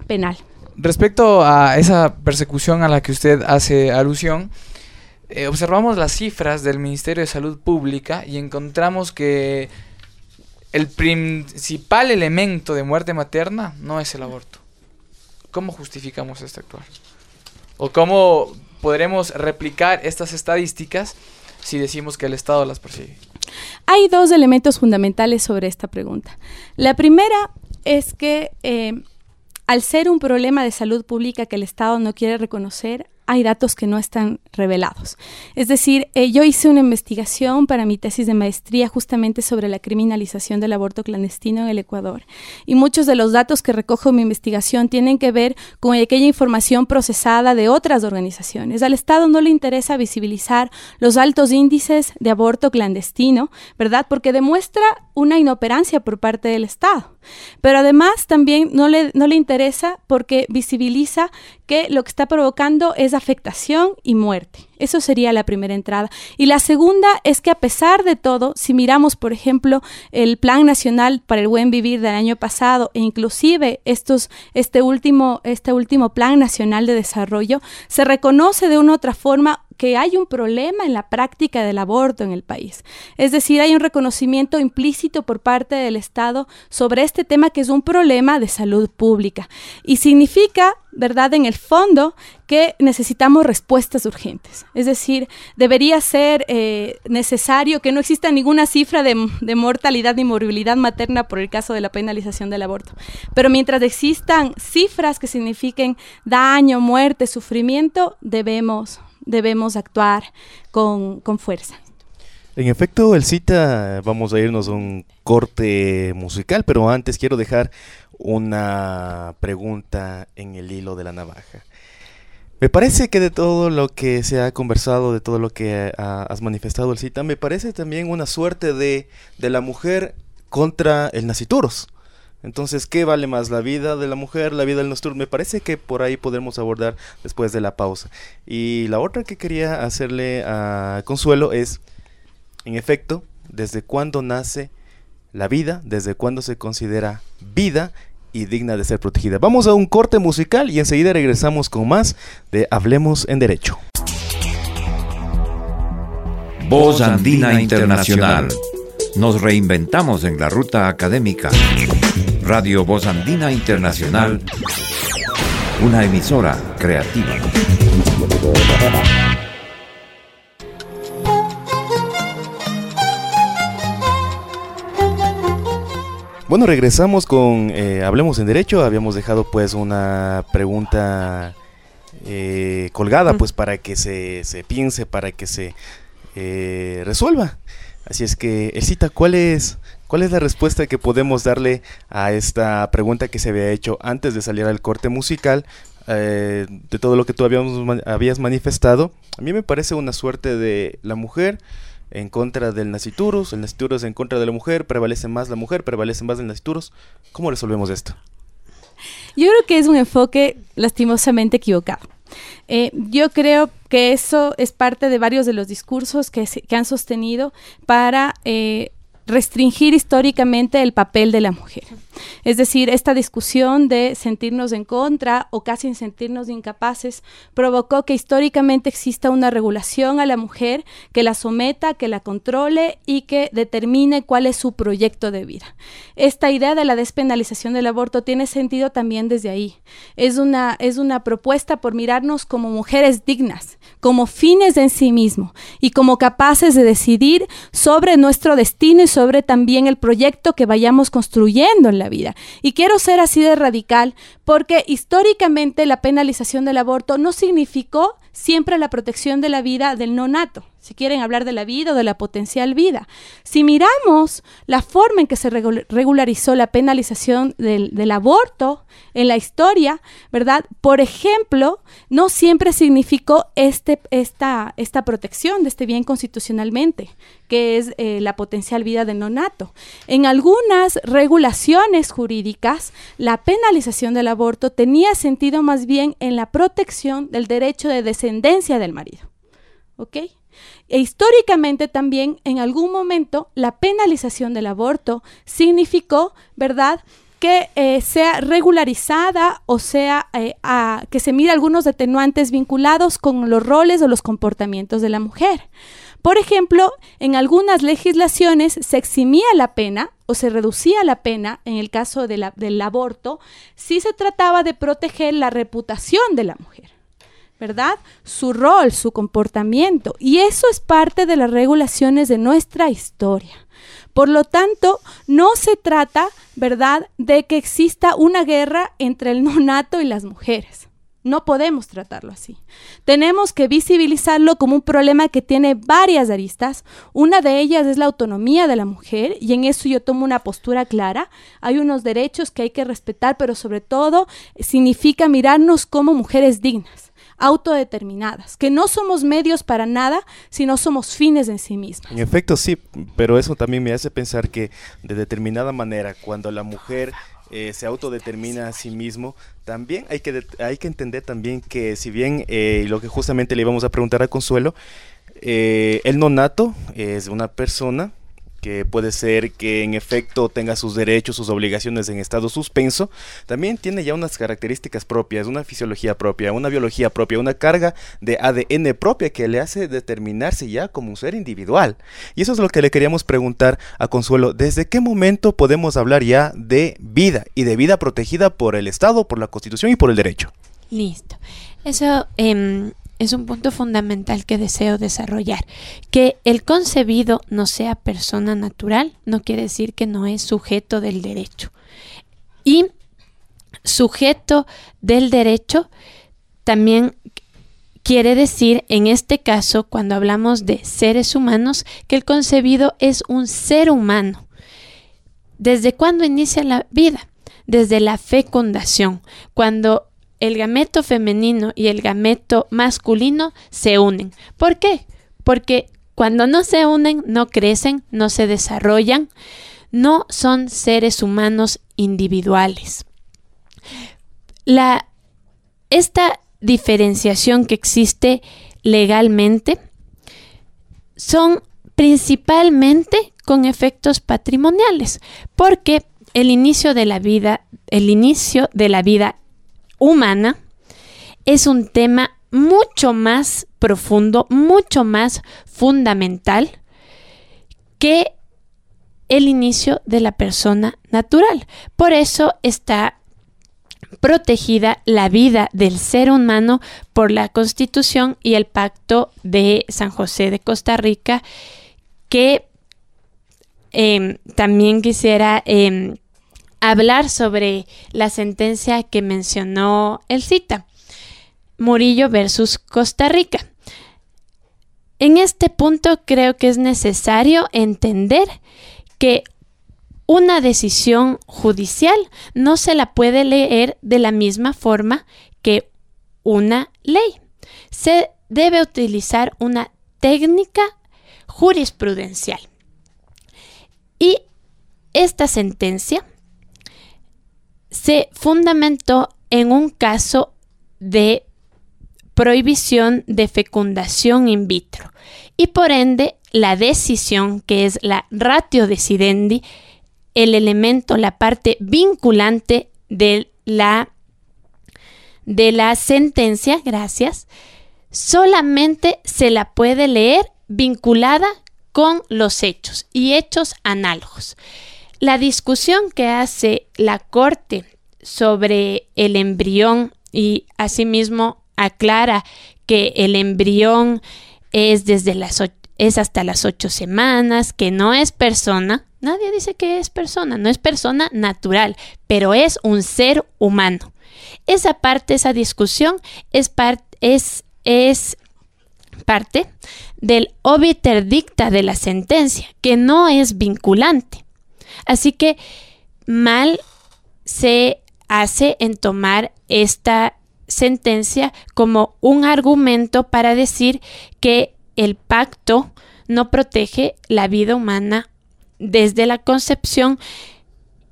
penal. Respecto a esa persecución a la que usted hace alusión, eh, observamos las cifras del Ministerio de Salud Pública y encontramos que el principal elemento de muerte materna no es el aborto. ¿Cómo justificamos este actuar? ¿O cómo podremos replicar estas estadísticas si decimos que el Estado las persigue? Hay dos elementos fundamentales sobre esta pregunta. La primera es que eh, al ser un problema de salud pública que el Estado no quiere reconocer, hay datos que no están revelados. Es decir, eh, yo hice una investigación para mi tesis de maestría justamente sobre la criminalización del aborto clandestino en el Ecuador. Y muchos de los datos que recojo en mi investigación tienen que ver con aquella información procesada de otras organizaciones. Al Estado no le interesa visibilizar los altos índices de aborto clandestino, ¿verdad? Porque demuestra una inoperancia por parte del Estado. Pero además también no le, no le interesa porque visibiliza que lo que está provocando es afectación y muerte. Eso sería la primera entrada. Y la segunda es que a pesar de todo, si miramos, por ejemplo, el Plan Nacional para el Buen Vivir del año pasado e inclusive estos, este, último, este último Plan Nacional de Desarrollo, se reconoce de una u otra forma que hay un problema en la práctica del aborto en el país. Es decir, hay un reconocimiento implícito por parte del Estado sobre este tema que es un problema de salud pública. Y significa, ¿verdad?, en el fondo que necesitamos respuestas urgentes. Es decir, debería ser eh, necesario que no exista ninguna cifra de, mortalidad ni morbilidad materna por el caso de la penalización del aborto. Pero mientras existan cifras que signifiquen daño, muerte, sufrimiento, debemos debemos actuar con, fuerza. En efecto, el cita, vamos a irnos a un corte musical, pero antes quiero dejar una pregunta en el hilo de la navaja. Me parece que de todo lo que se ha conversado, de todo lo que has manifestado el cita, me parece también una suerte de, de la mujer contra el nacituros. Entonces, ¿qué vale más? ¿La vida de la mujer, la vida del nuestro? Me parece que por ahí podremos abordar después de la pausa. Y la otra que quería hacerle a Consuelo es, en efecto, ¿desde cuándo nace la vida? ¿Desde cuándo se considera vida? Y digna de ser protegida. Vamos a un corte musical y enseguida regresamos con más de Hablemos en Derecho. Voz Andina Internacional. Nos reinventamos en la ruta académica. Radio Voz Andina Internacional, una emisora creativa. Bueno, regresamos con eh, Hablemos en Derecho. Habíamos dejado pues una pregunta eh, colgada pues para que se, se, piense, para que se eh, resuelva. Así es que, Elcita, ¿cuál es ¿Cuál es la respuesta que podemos darle a esta pregunta que se había hecho antes de salir al corte musical? Eh, de todo lo que tú habías manifestado, a mí me parece una suerte de la mujer en contra del naciturus, el naciturus en contra de la mujer, prevalece más la mujer, prevalece más el naciturus. ¿Cómo resolvemos esto? Yo creo que es un enfoque lastimosamente equivocado. Eh, yo creo que eso es parte de varios de los discursos que, que han sostenido para eh, restringir históricamente el papel de la mujer. Es decir, esta discusión de sentirnos en contra o casi sentirnos incapaces provocó que históricamente exista una regulación a la mujer que la someta, que la controle y que determine cuál es su proyecto de vida. Esta idea de la despenalización del aborto tiene sentido también desde ahí. Es una, es una propuesta por mirarnos como mujeres dignas, como fines en sí mismo y como capaces de decidir sobre nuestro destino y sobre también el proyecto que vayamos construyendo en la vida. Y quiero ser así de radical porque históricamente la penalización del aborto no significó siempre la protección de la vida del no nato si quieren hablar de la vida o de la potencial vida. Si miramos la forma en que se regularizó la penalización del, aborto en la historia, ¿verdad? Por ejemplo, no siempre significó este, esta, esta protección de este bien constitucionalmente, que es eh, la potencial vida del nonato. En algunas regulaciones jurídicas, la penalización del aborto tenía sentido más bien en la protección del derecho de descendencia del marido. ¿Ok? E históricamente también en algún momento la penalización del aborto significó, ¿verdad?, que eh, sea regularizada o sea eh, que se mire algunos detenuantes vinculados con los roles o los comportamientos de la mujer. Por ejemplo, en algunas legislaciones se eximía la pena o se reducía la pena en el caso del aborto si se trataba de proteger la reputación de la mujer. ¿verdad? Su rol, su comportamiento. Y eso es parte de las regulaciones de nuestra historia. Por lo tanto, no se trata, ¿verdad?, de que exista una guerra entre el nonato y las mujeres. No podemos tratarlo así. Tenemos que visibilizarlo como un problema que tiene varias aristas. Una de ellas es la autonomía de la mujer y en eso yo tomo una postura clara. Hay unos derechos que hay que respetar, pero sobre todo significa mirarnos como mujeres dignas autodeterminadas, que no somos medios para nada, sino somos fines en sí mismos. En efecto, sí, pero eso también me hace pensar que de determinada manera, cuando la mujer eh, se autodetermina a sí mismo, también hay que, hay que entender también que si bien eh, lo que justamente le íbamos a preguntar a Consuelo, eh, el nonato es una persona que puede ser que en efecto tenga sus derechos, sus obligaciones en estado suspenso, también tiene ya unas características propias, una fisiología propia, una biología propia, una carga de ADN propia que le hace determinarse ya como un ser individual. Y eso es lo que le queríamos preguntar a Consuelo, ¿desde qué momento podemos hablar ya de vida y de vida protegida por el Estado, por la Constitución y por el derecho? Listo. Eso eh, es un punto fundamental que deseo desarrollar. Que el concebido no sea persona natural no quiere decir que no es sujeto del derecho. Y sujeto del derecho también quiere decir, en este caso, cuando hablamos de seres humanos, que el concebido es un ser humano. ¿Desde cuándo inicia la vida? Desde la fecundación, cuando el gameto femenino y el gameto masculino se unen. ¿Por qué? Porque cuando no se unen, no crecen, no se desarrollan, no son seres humanos individuales. La, esta diferenciación que existe legalmente son principalmente con efectos patrimoniales, porque el inicio de la vida, el inicio de la vida humana es un tema mucho más profundo, mucho más fundamental que el inicio de la persona natural. Por eso está protegida la vida del ser humano por la Constitución y el Pacto de San José de Costa Rica, que em, también quisiera em, hablar sobre la sentencia que mencionó el cita, Murillo versus Costa Rica. En este punto creo que es necesario entender que una decisión judicial no se la puede leer de la misma forma que una ley. Se debe utilizar una técnica jurisprudencial. Y esta sentencia se fundamentó en un caso de prohibición de fecundación in vitro y por ende la decisión que es la ratio decidendi, el elemento, la parte vinculante de la, de la sentencia, gracias, solamente se la puede leer vinculada con los hechos y hechos análogos. La discusión que hace la Corte sobre el embrión y asimismo aclara que el embrión es desde las es hasta las ocho semanas, que no es persona. Nadie dice que es persona, no es persona natural, pero es un ser humano. Esa parte, esa discusión es, es es parte del obiter dicta de la sentencia, que no es vinculante. Así que mal se hace en tomar esta sentencia como un argumento para decir que el pacto no protege la vida humana desde la concepción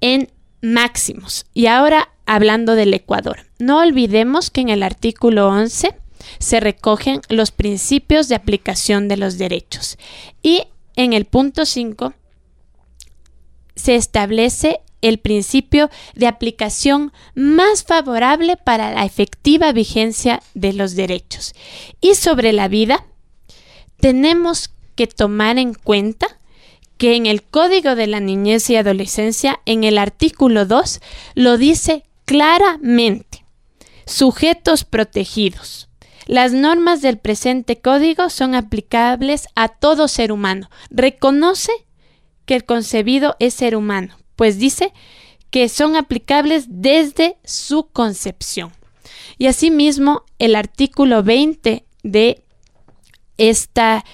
en máximos. Y ahora hablando del Ecuador, no olvidemos que en el artículo 11 se recogen los principios de aplicación de los derechos y en el punto 5 se establece el principio de aplicación más favorable para la efectiva vigencia de los derechos. Y sobre la vida, tenemos que tomar en cuenta que en el Código de la Niñez y Adolescencia, en el artículo 2, lo dice claramente. Sujetos protegidos. Las normas del presente código son aplicables a todo ser humano. Reconoce que el concebido es ser humano, pues dice que son aplicables desde su concepción. Y asimismo, el artículo 20 de esta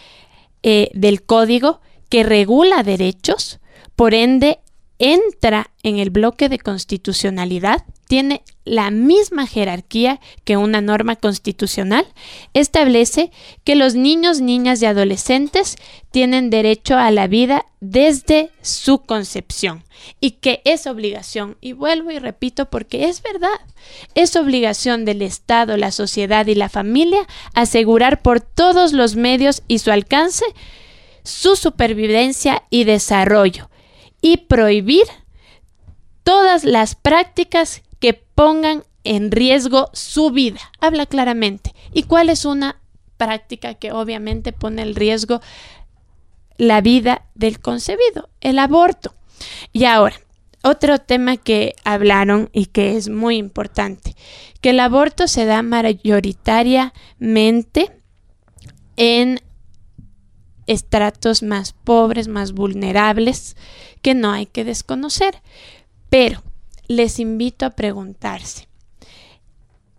eh, del código que regula derechos, por ende entra en el bloque de constitucionalidad tiene la misma jerarquía que una norma constitucional, establece que los niños, niñas y adolescentes tienen derecho a la vida desde su concepción y que es obligación, y vuelvo y repito porque es verdad, es obligación del Estado, la sociedad y la familia asegurar por todos los medios y su alcance su supervivencia y desarrollo y prohibir todas las prácticas que pongan en riesgo su vida. Habla claramente. ¿Y cuál es una práctica que obviamente pone en riesgo la vida del concebido? El aborto. Y ahora, otro tema que hablaron y que es muy importante, que el aborto se da mayoritariamente en estratos más pobres, más vulnerables, que no hay que desconocer. Pero les invito a preguntarse,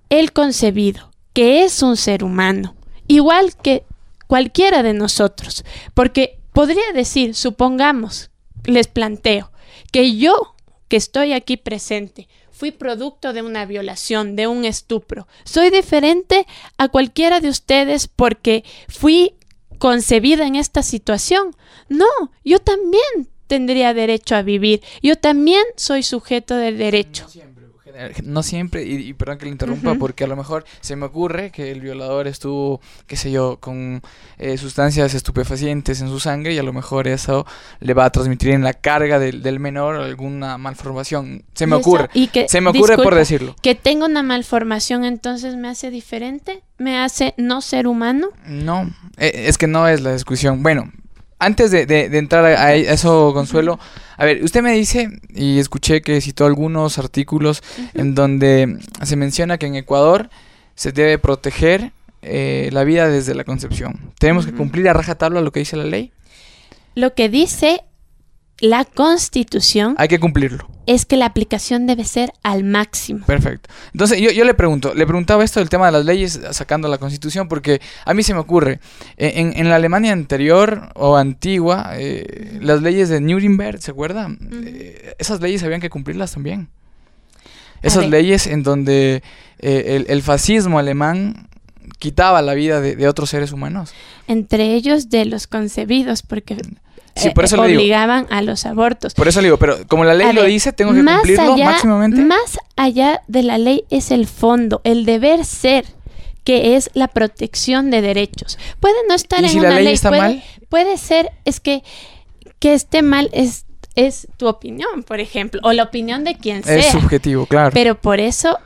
el concebido, que es un ser humano, igual que cualquiera de nosotros, porque podría decir, supongamos, les planteo, que yo, que estoy aquí presente, fui producto de una violación, de un estupro. Soy diferente a cualquiera de ustedes porque fui concebida en esta situación. No, yo también tendría derecho a vivir. Yo también soy sujeto de derecho. No siempre, y, perdón que le interrumpa, porque a lo mejor se me ocurre que el violador estuvo, qué sé yo, con eh, sustancias estupefacientes en su sangre y a lo mejor eso le va a transmitir en la carga del, menor alguna malformación. Se me ocurre. y que, se me ocurre por decirlo. Que tenga una malformación entonces me hace diferente, me hace no ser humano. No, eh, es que no es la discusión. Bueno, antes de, entrar a, eso, Consuelo, a ver, usted me dice, y escuché que citó algunos artículos en donde se menciona que en Ecuador se debe proteger eh, la vida desde la concepción. ¿Tenemos que cumplir a rajatabla lo que dice la ley? Lo que dice la constitución... Hay que cumplirlo es que la aplicación debe ser al máximo. Perfecto. Entonces, yo, yo le pregunto, le preguntaba esto del tema de las leyes sacando la constitución, porque a mí se me ocurre, e, en, en la Alemania anterior o antigua, eh, las leyes de Nuremberg, ¿se acuerdan? Eh, esas leyes habían que cumplirlas también. Esas leyes en donde eh, el, fascismo alemán quitaba la vida de, de, otros seres humanos. Entre ellos de los concebidos, porque Sí, por eso obligaban a los abortos. Por eso le digo, pero como la ley lo dice, tengo que cumplirlo máximamente. Más allá de la ley es el fondo, el deber ser que es la protección de derechos. Puede no estar en una ley, puede, puede, ser, es que que esté mal es es tu opinión, por ejemplo, o la opinión de quien sea. Es subjetivo, claro. Pero por eso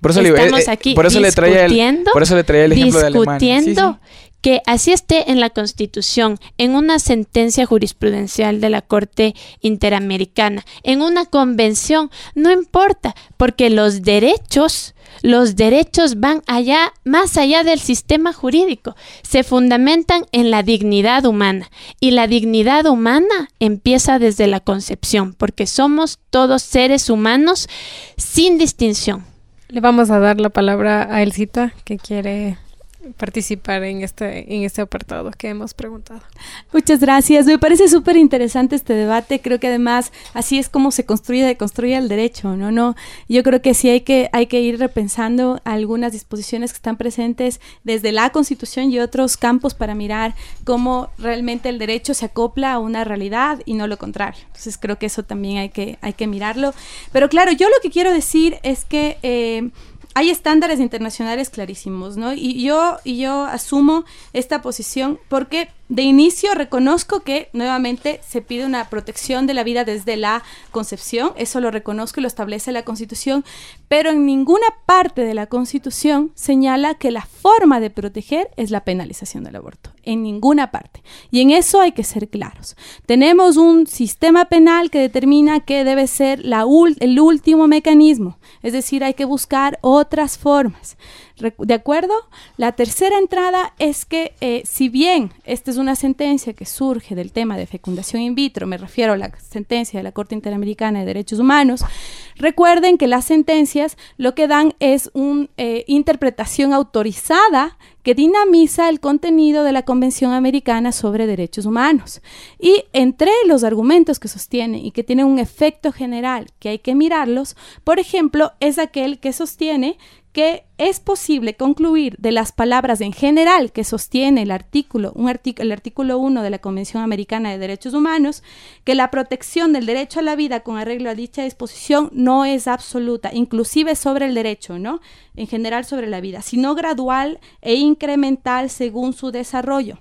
por eso estamos eh, eh, aquí por eso le traía el, por eso le traía el ejemplo de Alemania que así esté en la Constitución, en una sentencia jurisprudencial de la Corte Interamericana, en una convención, no importa, porque los derechos, los derechos van allá, más allá del sistema jurídico, se fundamentan en la dignidad humana y la dignidad humana empieza desde la concepción, porque somos todos seres humanos sin distinción. Le vamos a dar la palabra a Elcita, que quiere participar en este, en este apartado que hemos preguntado. Muchas gracias. Me parece súper interesante este debate. Creo que además así es como se construye, construye el derecho, ¿no? no Yo creo que sí hay que, hay que ir repensando algunas disposiciones que están presentes desde la Constitución y otros campos para mirar cómo realmente el derecho se acopla a una realidad y no lo contrario. Entonces creo que eso también hay que, hay que mirarlo. Pero claro, yo lo que quiero decir es que... Eh, hay estándares internacionales clarísimos, ¿no? Y yo, y yo asumo esta posición porque de inicio reconozco que nuevamente se pide una protección de la vida desde la concepción, eso lo reconozco y lo establece la Constitución, pero en ninguna parte de la Constitución señala que la forma de proteger es la penalización del aborto, en ninguna parte. Y en eso hay que ser claros. Tenemos un sistema penal que determina que debe ser la el último mecanismo, es decir, hay que buscar otras formas. ¿De acuerdo? La tercera entrada es que eh, si bien esta es una sentencia que surge del tema de fecundación in vitro, me refiero a la sentencia de la Corte Interamericana de Derechos Humanos, recuerden que las sentencias lo que dan es una eh, interpretación autorizada que dinamiza el contenido de la Convención Americana sobre Derechos Humanos. Y entre los argumentos que sostiene y que tienen un efecto general que hay que mirarlos, por ejemplo, es aquel que sostiene que es posible concluir de las palabras en general que sostiene el artículo, un el artículo 1 de la Convención Americana de Derechos Humanos, que la protección del derecho a la vida con arreglo a dicha disposición no es absoluta, inclusive sobre el derecho, ¿no? En general sobre la vida, sino gradual e incremental según su desarrollo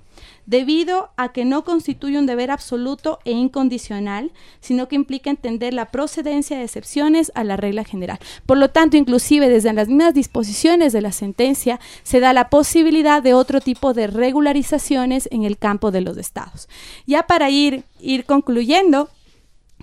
debido a que no constituye un deber absoluto e incondicional, sino que implica entender la procedencia de excepciones a la regla general. Por lo tanto, inclusive desde las mismas disposiciones de la sentencia se da la posibilidad de otro tipo de regularizaciones en el campo de los estados. Ya para ir, ir concluyendo,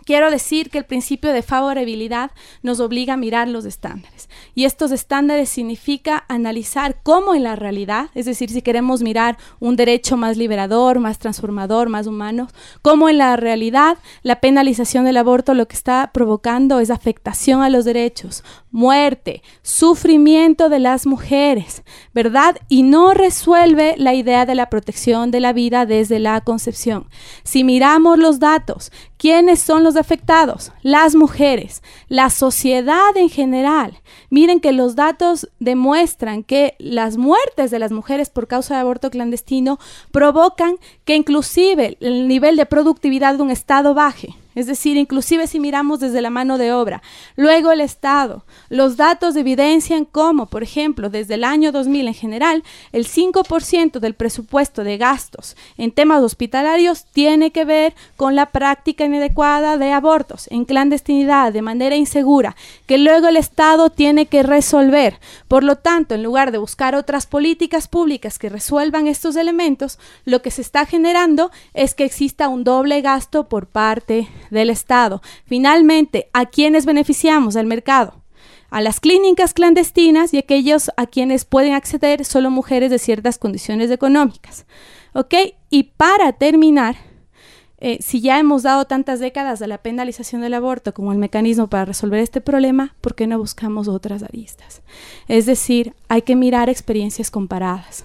Quiero decir que el principio de favorabilidad nos obliga a mirar los estándares. Y estos estándares significa analizar cómo en la realidad, es decir, si queremos mirar un derecho más liberador, más transformador, más humano, cómo en la realidad la penalización del aborto lo que está provocando es afectación a los derechos, muerte, sufrimiento de las mujeres, ¿verdad? Y no resuelve la idea de la protección de la vida desde la concepción. Si miramos los datos, ¿quiénes son los afectados? Las mujeres, la sociedad en general. Miren que los datos demuestran que las muertes de las mujeres por causa de aborto clandestino provocan que inclusive el nivel de productividad de un Estado baje es decir, inclusive si miramos desde la mano de obra. Luego el Estado. Los datos evidencian cómo, por ejemplo, desde el año 2000 en general, el 5% del presupuesto de gastos en temas hospitalarios tiene que ver con la práctica inadecuada de abortos en clandestinidad, de manera insegura, que luego el Estado tiene que resolver. Por lo tanto, en lugar de buscar otras políticas públicas que resuelvan estos elementos, lo que se está generando es que exista un doble gasto por parte del Estado. Finalmente, ¿a quiénes beneficiamos? Al mercado. A las clínicas clandestinas y aquellos a quienes pueden acceder solo mujeres de ciertas condiciones económicas. ¿Ok? Y para terminar, eh, si ya hemos dado tantas décadas a la penalización del aborto como el mecanismo para resolver este problema, ¿por qué no buscamos otras aristas? Es decir, hay que mirar experiencias comparadas.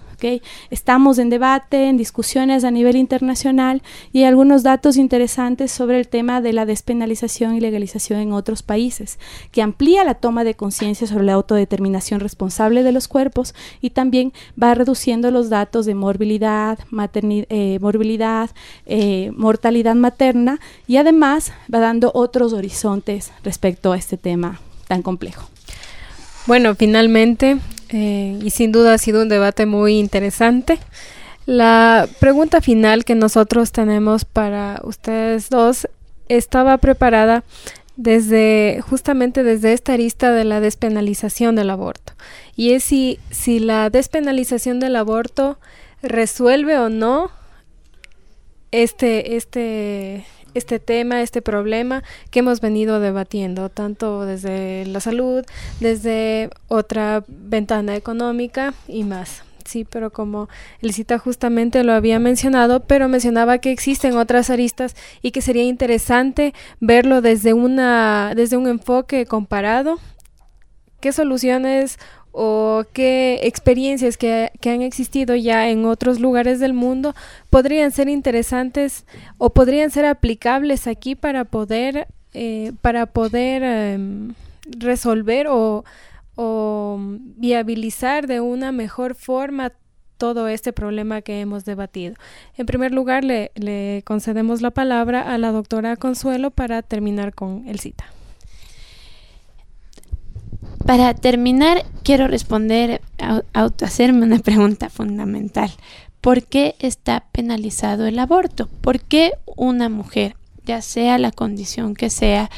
Estamos en debate, en discusiones a nivel internacional y algunos datos interesantes sobre el tema de la despenalización y legalización en otros países, que amplía la toma de conciencia sobre la autodeterminación responsable de los cuerpos y también va reduciendo los datos de morbilidad, eh, eh, mortalidad materna y además va dando otros horizontes respecto a este tema tan complejo. Bueno, finalmente eh, y sin duda ha sido un debate muy interesante. La pregunta final que nosotros tenemos para ustedes dos estaba preparada desde justamente desde esta arista de la despenalización del aborto. Y es si, si la despenalización del aborto resuelve o no este, este, este tema, este problema que hemos venido debatiendo, tanto desde la salud, desde otra ventana económica y más. Sí, pero como Elisita justamente lo había mencionado, pero mencionaba que existen otras aristas y que sería interesante verlo desde una desde un enfoque comparado. ¿Qué soluciones o qué experiencias que, han existido ya en otros lugares del mundo podrían ser interesantes o podrían ser aplicables aquí para poder, eh, para poder em, resolver o, o viabilizar de una mejor forma todo este problema que hemos debatido. En primer lugar, le, le concedemos la palabra a la doctora Consuelo para terminar con el cita. Para terminar, quiero responder, hacerme una pregunta fundamental. ¿Por qué está penalizado el aborto? ¿Por qué una mujer, ya sea la condición que sea,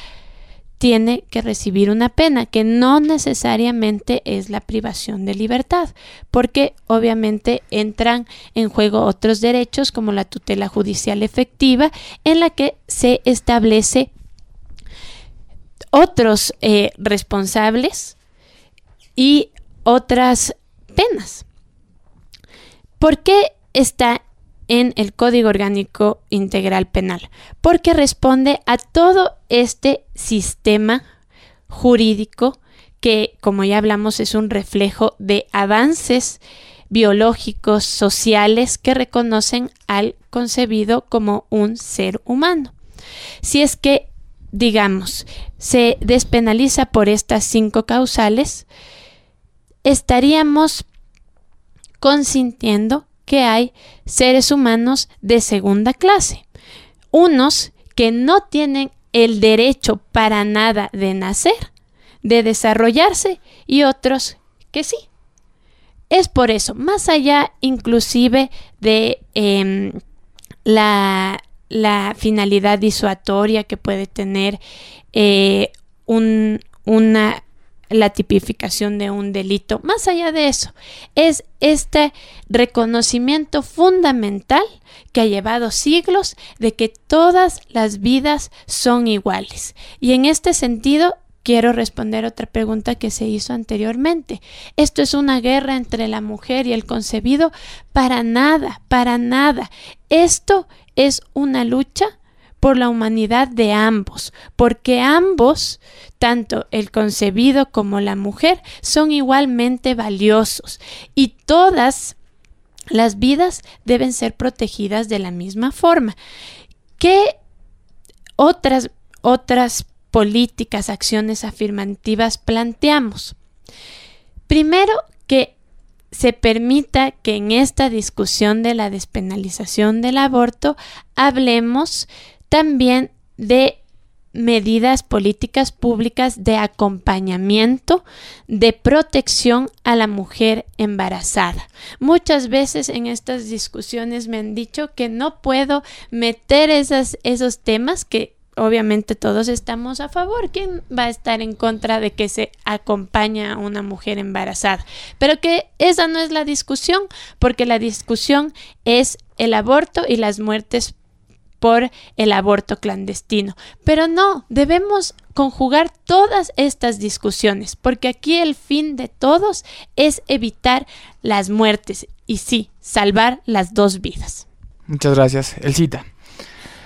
tiene que recibir una pena que no necesariamente es la privación de libertad, porque obviamente entran en juego otros derechos como la tutela judicial efectiva en la que se establece otros eh, responsables y otras penas. ¿Por qué está en el Código Orgánico Integral Penal? Porque responde a todo este sistema jurídico que, como ya hablamos, es un reflejo de avances biológicos, sociales que reconocen al concebido como un ser humano. Si es que digamos, se despenaliza por estas cinco causales, estaríamos consintiendo que hay seres humanos de segunda clase, unos que no tienen el derecho para nada de nacer, de desarrollarse y otros que sí. Es por eso, más allá inclusive de em, la finalidad disuatoria que puede tener eh, una la tipificación de un delito. Más allá de eso, es este reconocimiento fundamental que ha llevado siglos de que todas las vidas son iguales. Y en este sentido, quiero responder otra pregunta que se hizo anteriormente. ¿Esto es una guerra entre la mujer y el concebido? Para nada, para nada. Esto es una lucha por la humanidad de ambos, porque ambos, tanto el concebido como la mujer, son igualmente valiosos y todas las vidas deben ser protegidas de la misma forma. ¿Qué otras, otras políticas, acciones afirmativas planteamos? Primero, que se permita que en esta discusión de la despenalización del aborto hablemos también de medidas políticas públicas de acompañamiento, de protección a la mujer embarazada. Muchas veces en estas discusiones me han dicho que no puedo meter esos temas que obviamente todos estamos a favor. ¿Quién va a estar en contra de que se acompañe a una mujer embarazada? Pero que esa no es la discusión, porque la discusión es el aborto y las muertes por el aborto clandestino. Pero no, debemos conjugar todas estas discusiones, porque aquí el fin de todos es evitar las muertes y sí, salvar las dos vidas. Muchas gracias. Elcita.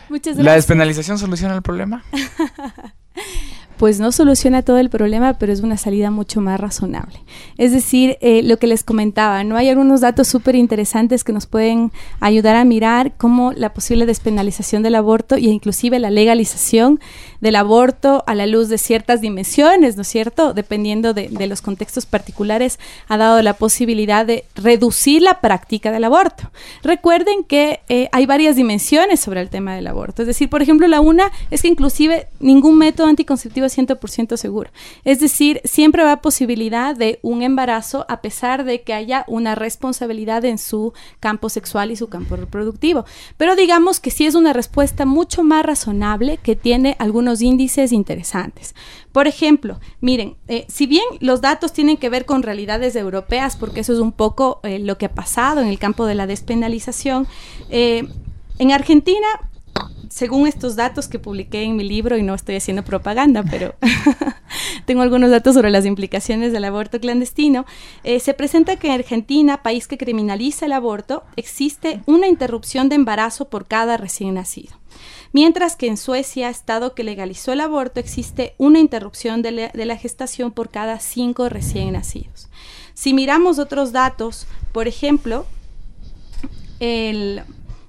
Muchas gracias. ¿La despenalización soluciona el problema? pues no soluciona todo el problema, pero es una salida mucho más razonable. Es decir, eh, lo que les comentaba, no hay algunos datos súper interesantes que nos pueden ayudar a mirar cómo la posible despenalización del aborto e inclusive la legalización del aborto a la luz de ciertas dimensiones, ¿no es cierto? Dependiendo de, los contextos particulares, ha dado la posibilidad de reducir la práctica del aborto. Recuerden que eh, hay varias dimensiones sobre el tema del aborto. Es decir, por ejemplo, la una es que inclusive ningún método anticonceptivo 100% seguro. Es decir, siempre va posibilidad de un embarazo a pesar de que haya una responsabilidad en su campo sexual y su campo reproductivo. Pero digamos que sí es una respuesta mucho más razonable que tiene algunos índices interesantes. Por ejemplo, miren, eh, si bien los datos tienen que ver con realidades europeas, porque eso es un poco eh, lo que ha pasado en el campo de la despenalización, eh, en Argentina según estos datos que publiqué en mi libro, y no estoy haciendo propaganda, pero tengo algunos datos sobre las implicaciones del aborto clandestino, eh, se presenta que en Argentina, país que criminaliza el aborto, existe una interrupción de embarazo por cada recién nacido. Mientras que en Suecia, estado que legalizó el aborto, existe una interrupción de la, gestación por cada cinco recién nacidos. Si miramos otros datos, por ejemplo, el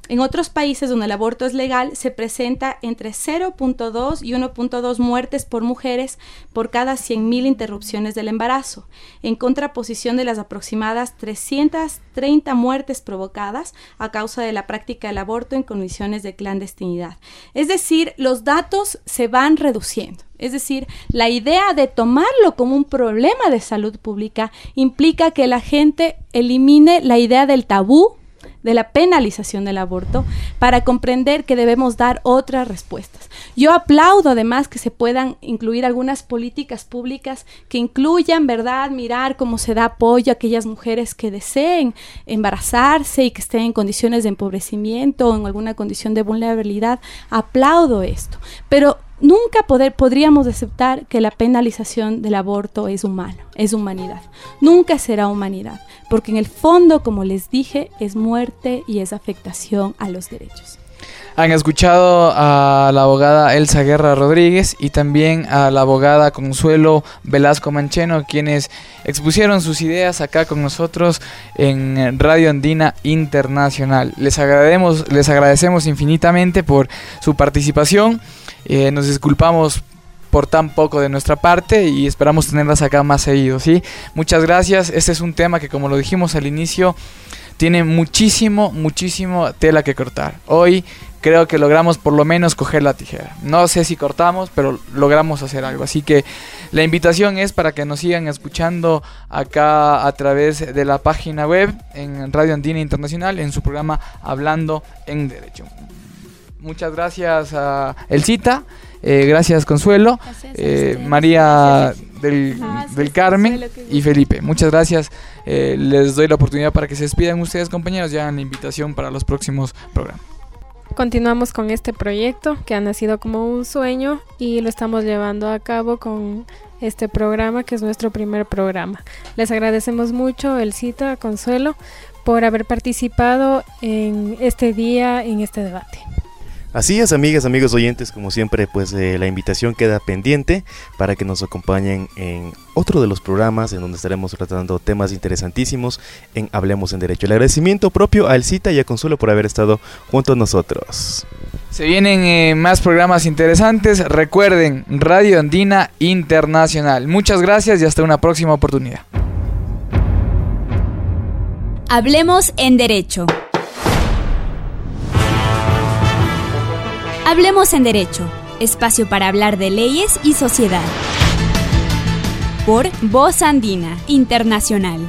en otros países donde el aborto es legal se presenta entre 0.2 y 1.2 muertes por mujeres por cada 100.000 interrupciones del embarazo, en contraposición de las aproximadas 330 muertes provocadas a causa de la práctica del aborto en condiciones de clandestinidad. Es decir, los datos se van reduciendo. Es decir, la idea de tomarlo como un problema de salud pública implica que la gente elimine la idea del tabú de la penalización del aborto para comprender que debemos dar otras respuestas. Yo aplaudo además que se puedan incluir algunas políticas públicas que incluyan, ¿verdad?, mirar cómo se da apoyo a aquellas mujeres que deseen embarazarse y que estén en condiciones de empobrecimiento o en alguna condición de vulnerabilidad. Aplaudo esto, pero nunca poder, podríamos aceptar que la penalización del aborto es humano, es humanidad. Nunca será humanidad, porque en el fondo, como les dije, es muerte y es afectación a los derechos. Han escuchado a la abogada Elsa Guerra Rodríguez y también a la abogada Consuelo Velasco Mancheno, quienes expusieron sus ideas acá con nosotros en Radio Andina Internacional. Les agradecemos, les agradecemos infinitamente por su participación. Eh, nos disculpamos por tan poco de nuestra parte y esperamos tenerlas acá más seguido, ¿sí? Muchas gracias. Este es un tema que como lo dijimos al inicio, tiene muchísimo, muchísimo tela que cortar. Hoy creo que logramos por lo menos coger la tijera. No sé si cortamos, pero logramos hacer algo. Así que la invitación es para que nos sigan escuchando acá a través de la página web en Radio Andina Internacional en su programa Hablando en Derecho. Muchas gracias a Elcita. Eh, gracias Consuelo, eh, María del, Carmen y Felipe. Muchas gracias. Eh, les doy la oportunidad para que se despidan ustedes compañeros. Ya en la invitación para los próximos programas. Continuamos con este proyecto que ha nacido como un sueño y lo estamos llevando a cabo con este programa que es nuestro primer programa. Les agradecemos mucho el cita Consuelo por haber participado en este día, en este debate. Así es, amigas, amigos oyentes, como siempre, pues eh, la invitación queda pendiente para que nos acompañen en otro de los programas en donde estaremos tratando temas interesantísimos en Hablemos en Derecho. El agradecimiento propio a Elcita y a Consuelo por haber estado junto a nosotros. Se vienen eh, más programas interesantes. Recuerden, Radio Andina Internacional. Muchas gracias y hasta una próxima oportunidad. Hablemos en Derecho. Hablemos en Derecho, espacio para hablar de leyes y sociedad. Por Voz Andina Internacional.